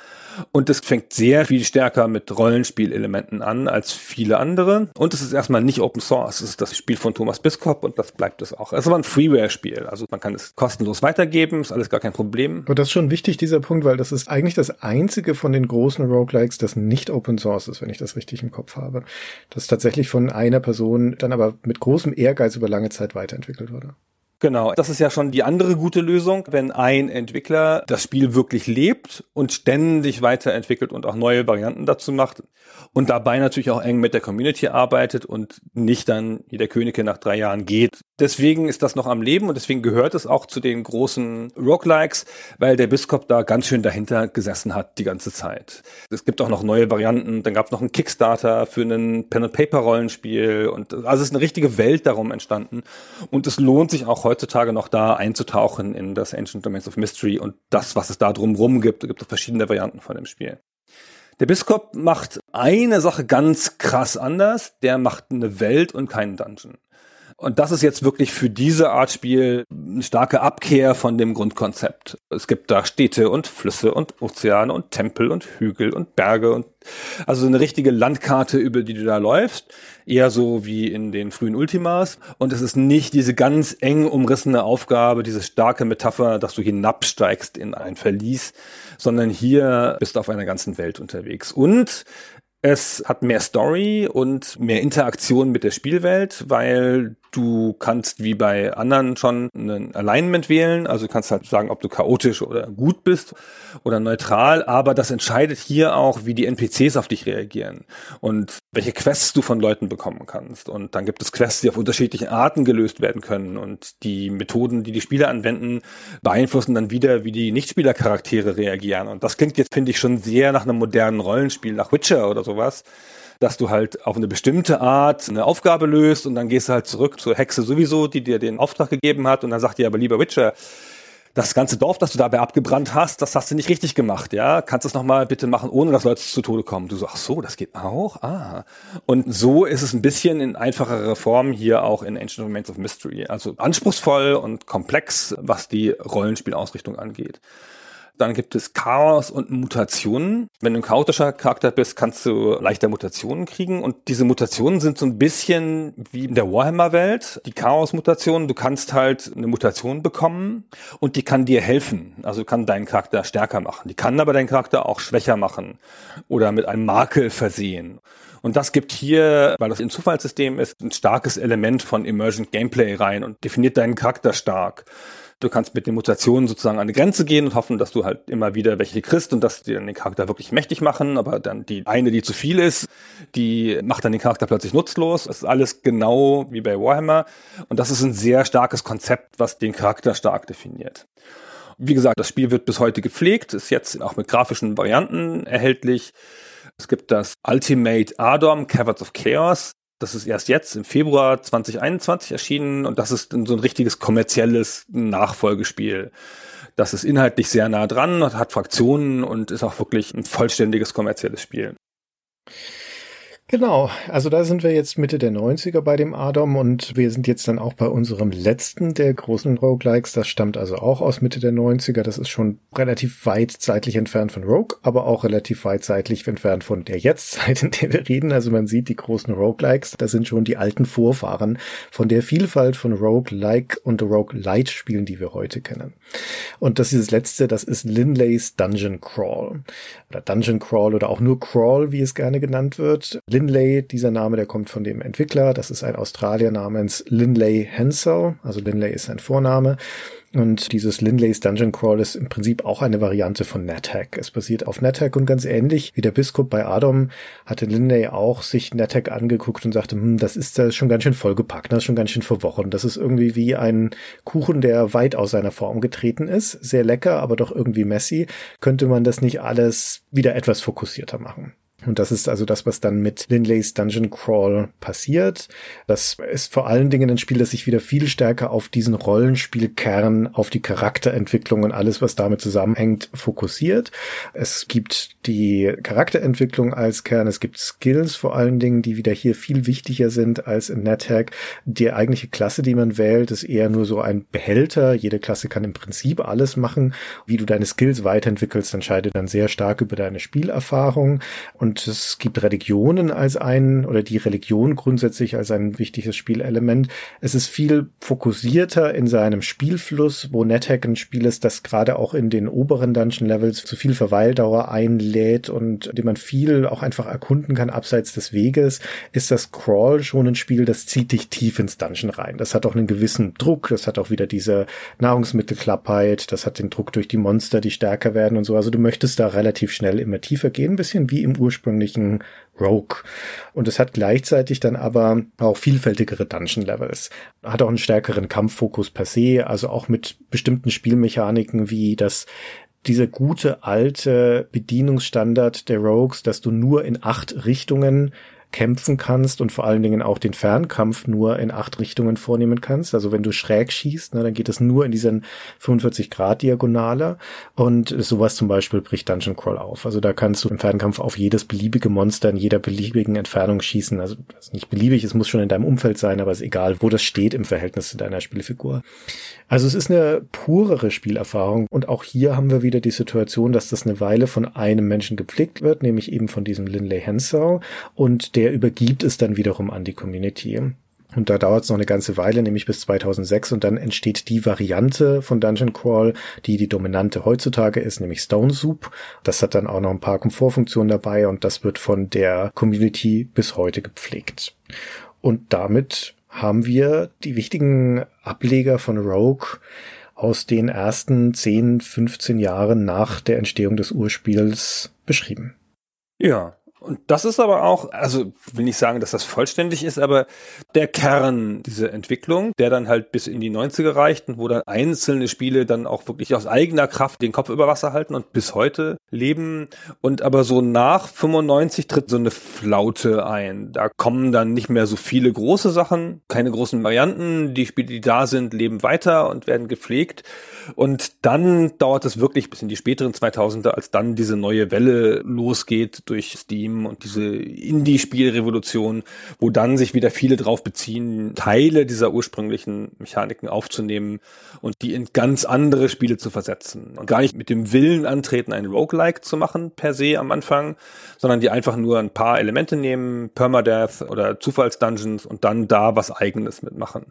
Und es fängt sehr viel stärker mit Rollenspielelementen an als viele andere. Und es ist erstmal nicht Open Source. Es ist das Spiel von Thomas Biskop und das bleibt es auch. Es war ein Freeware-Spiel. Also man kann es kostenlos weitergeben, ist alles gar kein Problem. Aber das ist schon wichtig, dieser Punkt, weil das ist eigentlich das einzige von den großen Roguelikes, das nicht Open Source ist, wenn ich das richtig im Kopf habe. Das tatsächlich von einer Person dann aber mit großem Ehrgeiz über lange Zeit weiterentwickelt wurde. Genau, das ist ja schon die andere gute Lösung, wenn ein Entwickler das Spiel wirklich lebt und ständig weiterentwickelt und auch neue Varianten dazu macht und dabei natürlich auch eng mit der Community arbeitet und nicht dann wie der Könige nach drei Jahren geht. Deswegen ist das noch am Leben und deswegen gehört es auch zu den großen Roguelikes, weil der Biskup da ganz schön dahinter gesessen hat die ganze Zeit. Es gibt auch noch neue Varianten, dann gab es noch einen Kickstarter für ein Pen-and-Paper-Rollenspiel und also es ist eine richtige Welt darum entstanden und es lohnt sich auch heutzutage noch da einzutauchen in das Ancient Domains of Mystery und das, was es da drumrum gibt. Es gibt auch verschiedene Varianten von dem Spiel. Der Biskup macht eine Sache ganz krass anders. Der macht eine Welt und keinen Dungeon. Und das ist jetzt wirklich für diese Art Spiel eine starke Abkehr von dem Grundkonzept. Es gibt da Städte und Flüsse und Ozeane und Tempel und Hügel und Berge und also eine richtige Landkarte, über die du da läufst. Eher so wie in den frühen Ultimas. Und es ist nicht diese ganz eng umrissene Aufgabe, diese starke Metapher, dass du hinabsteigst in ein Verlies, sondern hier bist du auf einer ganzen Welt unterwegs. Und es hat mehr Story und mehr Interaktion mit der Spielwelt, weil Du kannst wie bei anderen schon ein Alignment wählen, also du kannst halt sagen, ob du chaotisch oder gut bist oder neutral, aber das entscheidet hier auch, wie die NPCs auf dich reagieren und welche Quests du von Leuten bekommen kannst. Und dann gibt es Quests, die auf unterschiedliche Arten gelöst werden können und die Methoden, die die Spieler anwenden, beeinflussen dann wieder, wie die Nichtspielercharaktere reagieren. Und das klingt jetzt, finde ich, schon sehr nach einem modernen Rollenspiel, nach Witcher oder sowas dass du halt auf eine bestimmte Art eine Aufgabe löst und dann gehst du halt zurück zur Hexe sowieso, die dir den Auftrag gegeben hat und dann sagt dir aber lieber Witcher, das ganze Dorf, das du dabei abgebrannt hast, das hast du nicht richtig gemacht, ja? Kannst du es nochmal bitte machen, ohne dass Leute zu Tode kommen? Du sagst, ach so, das geht auch? Ah. Und so ist es ein bisschen in einfacherer Form hier auch in Ancient Remains of Mystery. Also anspruchsvoll und komplex, was die Rollenspielausrichtung angeht. Dann gibt es Chaos und Mutationen. Wenn du ein chaotischer Charakter bist, kannst du leichter Mutationen kriegen. Und diese Mutationen sind so ein bisschen wie in der Warhammer-Welt. Die Chaos-Mutationen, du kannst halt eine Mutation bekommen und die kann dir helfen. Also kann deinen Charakter stärker machen. Die kann aber deinen Charakter auch schwächer machen oder mit einem Makel versehen. Und das gibt hier, weil das ein Zufallssystem ist, ein starkes Element von Emergent Gameplay rein und definiert deinen Charakter stark. Du kannst mit den Mutationen sozusagen an eine Grenze gehen und hoffen, dass du halt immer wieder welche kriegst und dass die dann den Charakter wirklich mächtig machen. Aber dann die eine, die zu viel ist, die macht dann den Charakter plötzlich nutzlos. Das ist alles genau wie bei Warhammer. Und das ist ein sehr starkes Konzept, was den Charakter stark definiert. Wie gesagt, das Spiel wird bis heute gepflegt, ist jetzt auch mit grafischen Varianten erhältlich. Es gibt das Ultimate Adom Caverns of Chaos. Das ist erst jetzt im Februar 2021 erschienen und das ist so ein richtiges kommerzielles Nachfolgespiel. Das ist inhaltlich sehr nah dran, hat Fraktionen und ist auch wirklich ein vollständiges kommerzielles Spiel. Genau, also da sind wir jetzt Mitte der 90er bei dem Adam und wir sind jetzt dann auch bei unserem letzten der großen Roguelikes. Das stammt also auch aus Mitte der 90er. Das ist schon relativ weit zeitlich entfernt von Rogue, aber auch relativ weit zeitlich entfernt von der Jetztzeit, in der wir reden. Also man sieht die großen Roguelikes, das sind schon die alten Vorfahren von der Vielfalt von Roguelike und Roguelite Spielen, die wir heute kennen. Und das ist das letzte, das ist Linleys Dungeon Crawl oder Dungeon Crawl oder auch nur Crawl, wie es gerne genannt wird. Linley, dieser Name, der kommt von dem Entwickler. Das ist ein Australier namens Linley Hensel. Also Linley ist sein Vorname. Und dieses Linleys Dungeon Crawl ist im Prinzip auch eine Variante von NetHack. Es basiert auf NetHack und ganz ähnlich wie der Biskup bei Adam hatte Linley auch sich NetHack angeguckt und sagte, hm, das ist das schon ganz schön vollgepackt, das ist schon ganz schön verworren. Das ist irgendwie wie ein Kuchen, der weit aus seiner Form getreten ist. Sehr lecker, aber doch irgendwie messy. Könnte man das nicht alles wieder etwas fokussierter machen? Und das ist also das, was dann mit Linleys Dungeon Crawl passiert. Das ist vor allen Dingen ein Spiel, das sich wieder viel stärker auf diesen Rollenspielkern, auf die Charakterentwicklung und alles, was damit zusammenhängt, fokussiert. Es gibt die Charakterentwicklung als Kern, es gibt Skills vor allen Dingen, die wieder hier viel wichtiger sind als in NetHack. Die eigentliche Klasse, die man wählt, ist eher nur so ein Behälter. Jede Klasse kann im Prinzip alles machen. Wie du deine Skills weiterentwickelst, entscheidet dann sehr stark über deine Spielerfahrung. Und und es gibt Religionen als ein, oder die Religion grundsätzlich als ein wichtiges Spielelement. Es ist viel fokussierter in seinem Spielfluss, wo NetHack ein Spiel ist, das gerade auch in den oberen Dungeon Levels zu viel Verweildauer einlädt und dem man viel auch einfach erkunden kann abseits des Weges, ist das Crawl schon ein Spiel, das zieht dich tief ins Dungeon rein. Das hat auch einen gewissen Druck, das hat auch wieder diese Nahrungsmittelklappheit, das hat den Druck durch die Monster, die stärker werden und so. Also du möchtest da relativ schnell immer tiefer gehen, ein bisschen wie im Ursprung ursprünglichen Rogue. Und es hat gleichzeitig dann aber auch vielfältigere Dungeon-Levels. Hat auch einen stärkeren Kampffokus per se, also auch mit bestimmten Spielmechaniken wie das dieser gute alte Bedienungsstandard der Rogues, dass du nur in acht Richtungen kämpfen kannst und vor allen Dingen auch den Fernkampf nur in acht Richtungen vornehmen kannst. Also wenn du schräg schießt, ne, dann geht es nur in diesen 45 Grad Diagonale und sowas zum Beispiel bricht Dungeon Crawl auf. Also da kannst du im Fernkampf auf jedes beliebige Monster in jeder beliebigen Entfernung schießen. Also nicht beliebig, es muss schon in deinem Umfeld sein, aber es ist egal, wo das steht im Verhältnis zu deiner Spielfigur. Also es ist eine purere Spielerfahrung und auch hier haben wir wieder die Situation, dass das eine Weile von einem Menschen gepflegt wird, nämlich eben von diesem Linley Hensau und der übergibt es dann wiederum an die Community. Und da dauert es noch eine ganze Weile, nämlich bis 2006 und dann entsteht die Variante von Dungeon Crawl, die die dominante heutzutage ist, nämlich Stone Soup. Das hat dann auch noch ein paar Komfortfunktionen dabei und das wird von der Community bis heute gepflegt. Und damit haben wir die wichtigen Ableger von Rogue aus den ersten 10, 15 Jahren nach der Entstehung des Urspiels beschrieben. Ja, und das ist aber auch, also will nicht sagen, dass das vollständig ist, aber der Kern dieser Entwicklung, der dann halt bis in die 90er reicht und wo dann einzelne Spiele dann auch wirklich aus eigener Kraft den Kopf über Wasser halten und bis heute leben. Und aber so nach 95 tritt so eine Flaute ein. Da kommen dann nicht mehr so viele große Sachen, keine großen Varianten. Die Spiele, die da sind, leben weiter und werden gepflegt. Und dann dauert es wirklich bis in die späteren 2000er, als dann diese neue Welle losgeht durch Steam und diese Indie-Spielrevolution, wo dann sich wieder viele drauf beziehen, Teile dieser ursprünglichen Mechaniken aufzunehmen und die in ganz andere Spiele zu versetzen. Und gar nicht mit dem Willen antreten, ein Roguelike zu machen per se am Anfang, sondern die einfach nur ein paar Elemente nehmen, Permadeath oder Zufallsdungeons und dann da was eigenes mitmachen.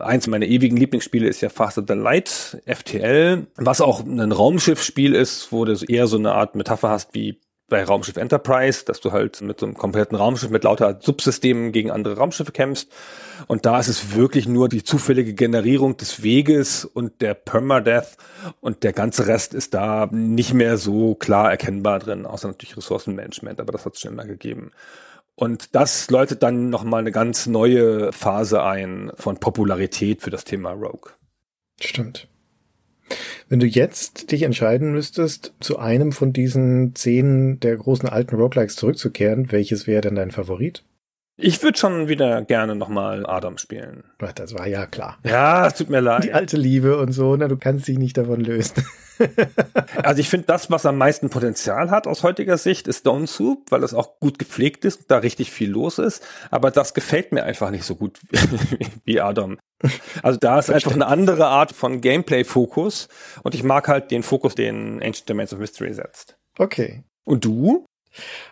Eins meiner ewigen Lieblingsspiele ist ja Faster Than Light, FTL, was auch ein Raumschiffspiel ist, wo du eher so eine Art Metapher hast wie bei Raumschiff Enterprise, dass du halt mit so einem kompletten Raumschiff mit lauter Subsystemen gegen andere Raumschiffe kämpfst. Und da ist es wirklich nur die zufällige Generierung des Weges und der Permadeath und der ganze Rest ist da nicht mehr so klar erkennbar drin, außer natürlich Ressourcenmanagement, aber das hat es schon immer gegeben. Und das läutet dann nochmal eine ganz neue Phase ein von Popularität für das Thema Rogue. Stimmt. Wenn du jetzt dich entscheiden müsstest, zu einem von diesen zehn der großen alten Roguelikes zurückzukehren, welches wäre denn dein Favorit? Ich würde schon wieder gerne nochmal Adam spielen. Das war ja klar. Ja, es tut mir leid. Die alte Liebe und so, na, du kannst dich nicht davon lösen. also ich finde, das, was am meisten Potenzial hat aus heutiger Sicht, ist Stone Soup, weil es auch gut gepflegt ist und da richtig viel los ist. Aber das gefällt mir einfach nicht so gut wie Adam. Also da ist einfach eine andere Art von Gameplay-Fokus und ich mag halt den Fokus, den Ancient Domains of Mystery setzt. Okay. Und du?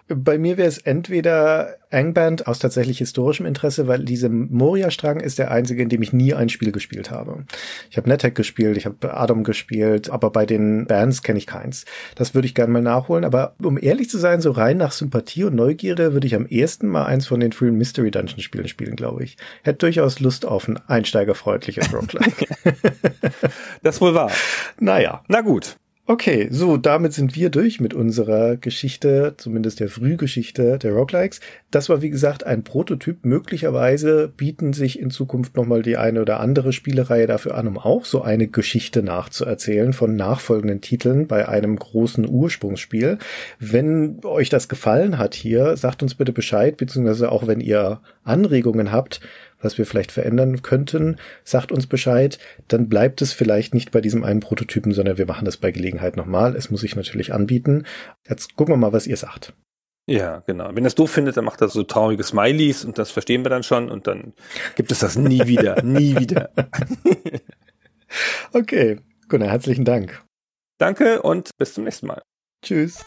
Bei mir wäre es entweder Angband aus tatsächlich historischem Interesse, weil diese Moria-Strang ist der einzige, in dem ich nie ein Spiel gespielt habe. Ich habe NetHack gespielt, ich habe Adam gespielt, aber bei den Bands kenne ich keins. Das würde ich gerne mal nachholen, aber um ehrlich zu sein, so rein nach Sympathie und Neugierde würde ich am ersten mal eins von den frühen Mystery Dungeon Spielen spielen, glaube ich. Hätte durchaus Lust auf ein einsteigerfreundliches Roguelike. das wohl wahr. Naja. Na gut. Okay, so, damit sind wir durch mit unserer Geschichte, zumindest der Frühgeschichte der Roguelikes. Das war, wie gesagt, ein Prototyp. Möglicherweise bieten sich in Zukunft nochmal die eine oder andere Spielereihe dafür an, um auch so eine Geschichte nachzuerzählen von nachfolgenden Titeln bei einem großen Ursprungsspiel. Wenn euch das gefallen hat hier, sagt uns bitte Bescheid, beziehungsweise auch wenn ihr Anregungen habt, was wir vielleicht verändern könnten, sagt uns Bescheid. Dann bleibt es vielleicht nicht bei diesem einen Prototypen, sondern wir machen das bei Gelegenheit nochmal. Es muss sich natürlich anbieten. Jetzt gucken wir mal, was ihr sagt. Ja, genau. Wenn es doof findet, dann macht er so traurige Smileys und das verstehen wir dann schon und dann gibt es das nie wieder, nie wieder. okay, Gunnar, herzlichen Dank. Danke und bis zum nächsten Mal. Tschüss.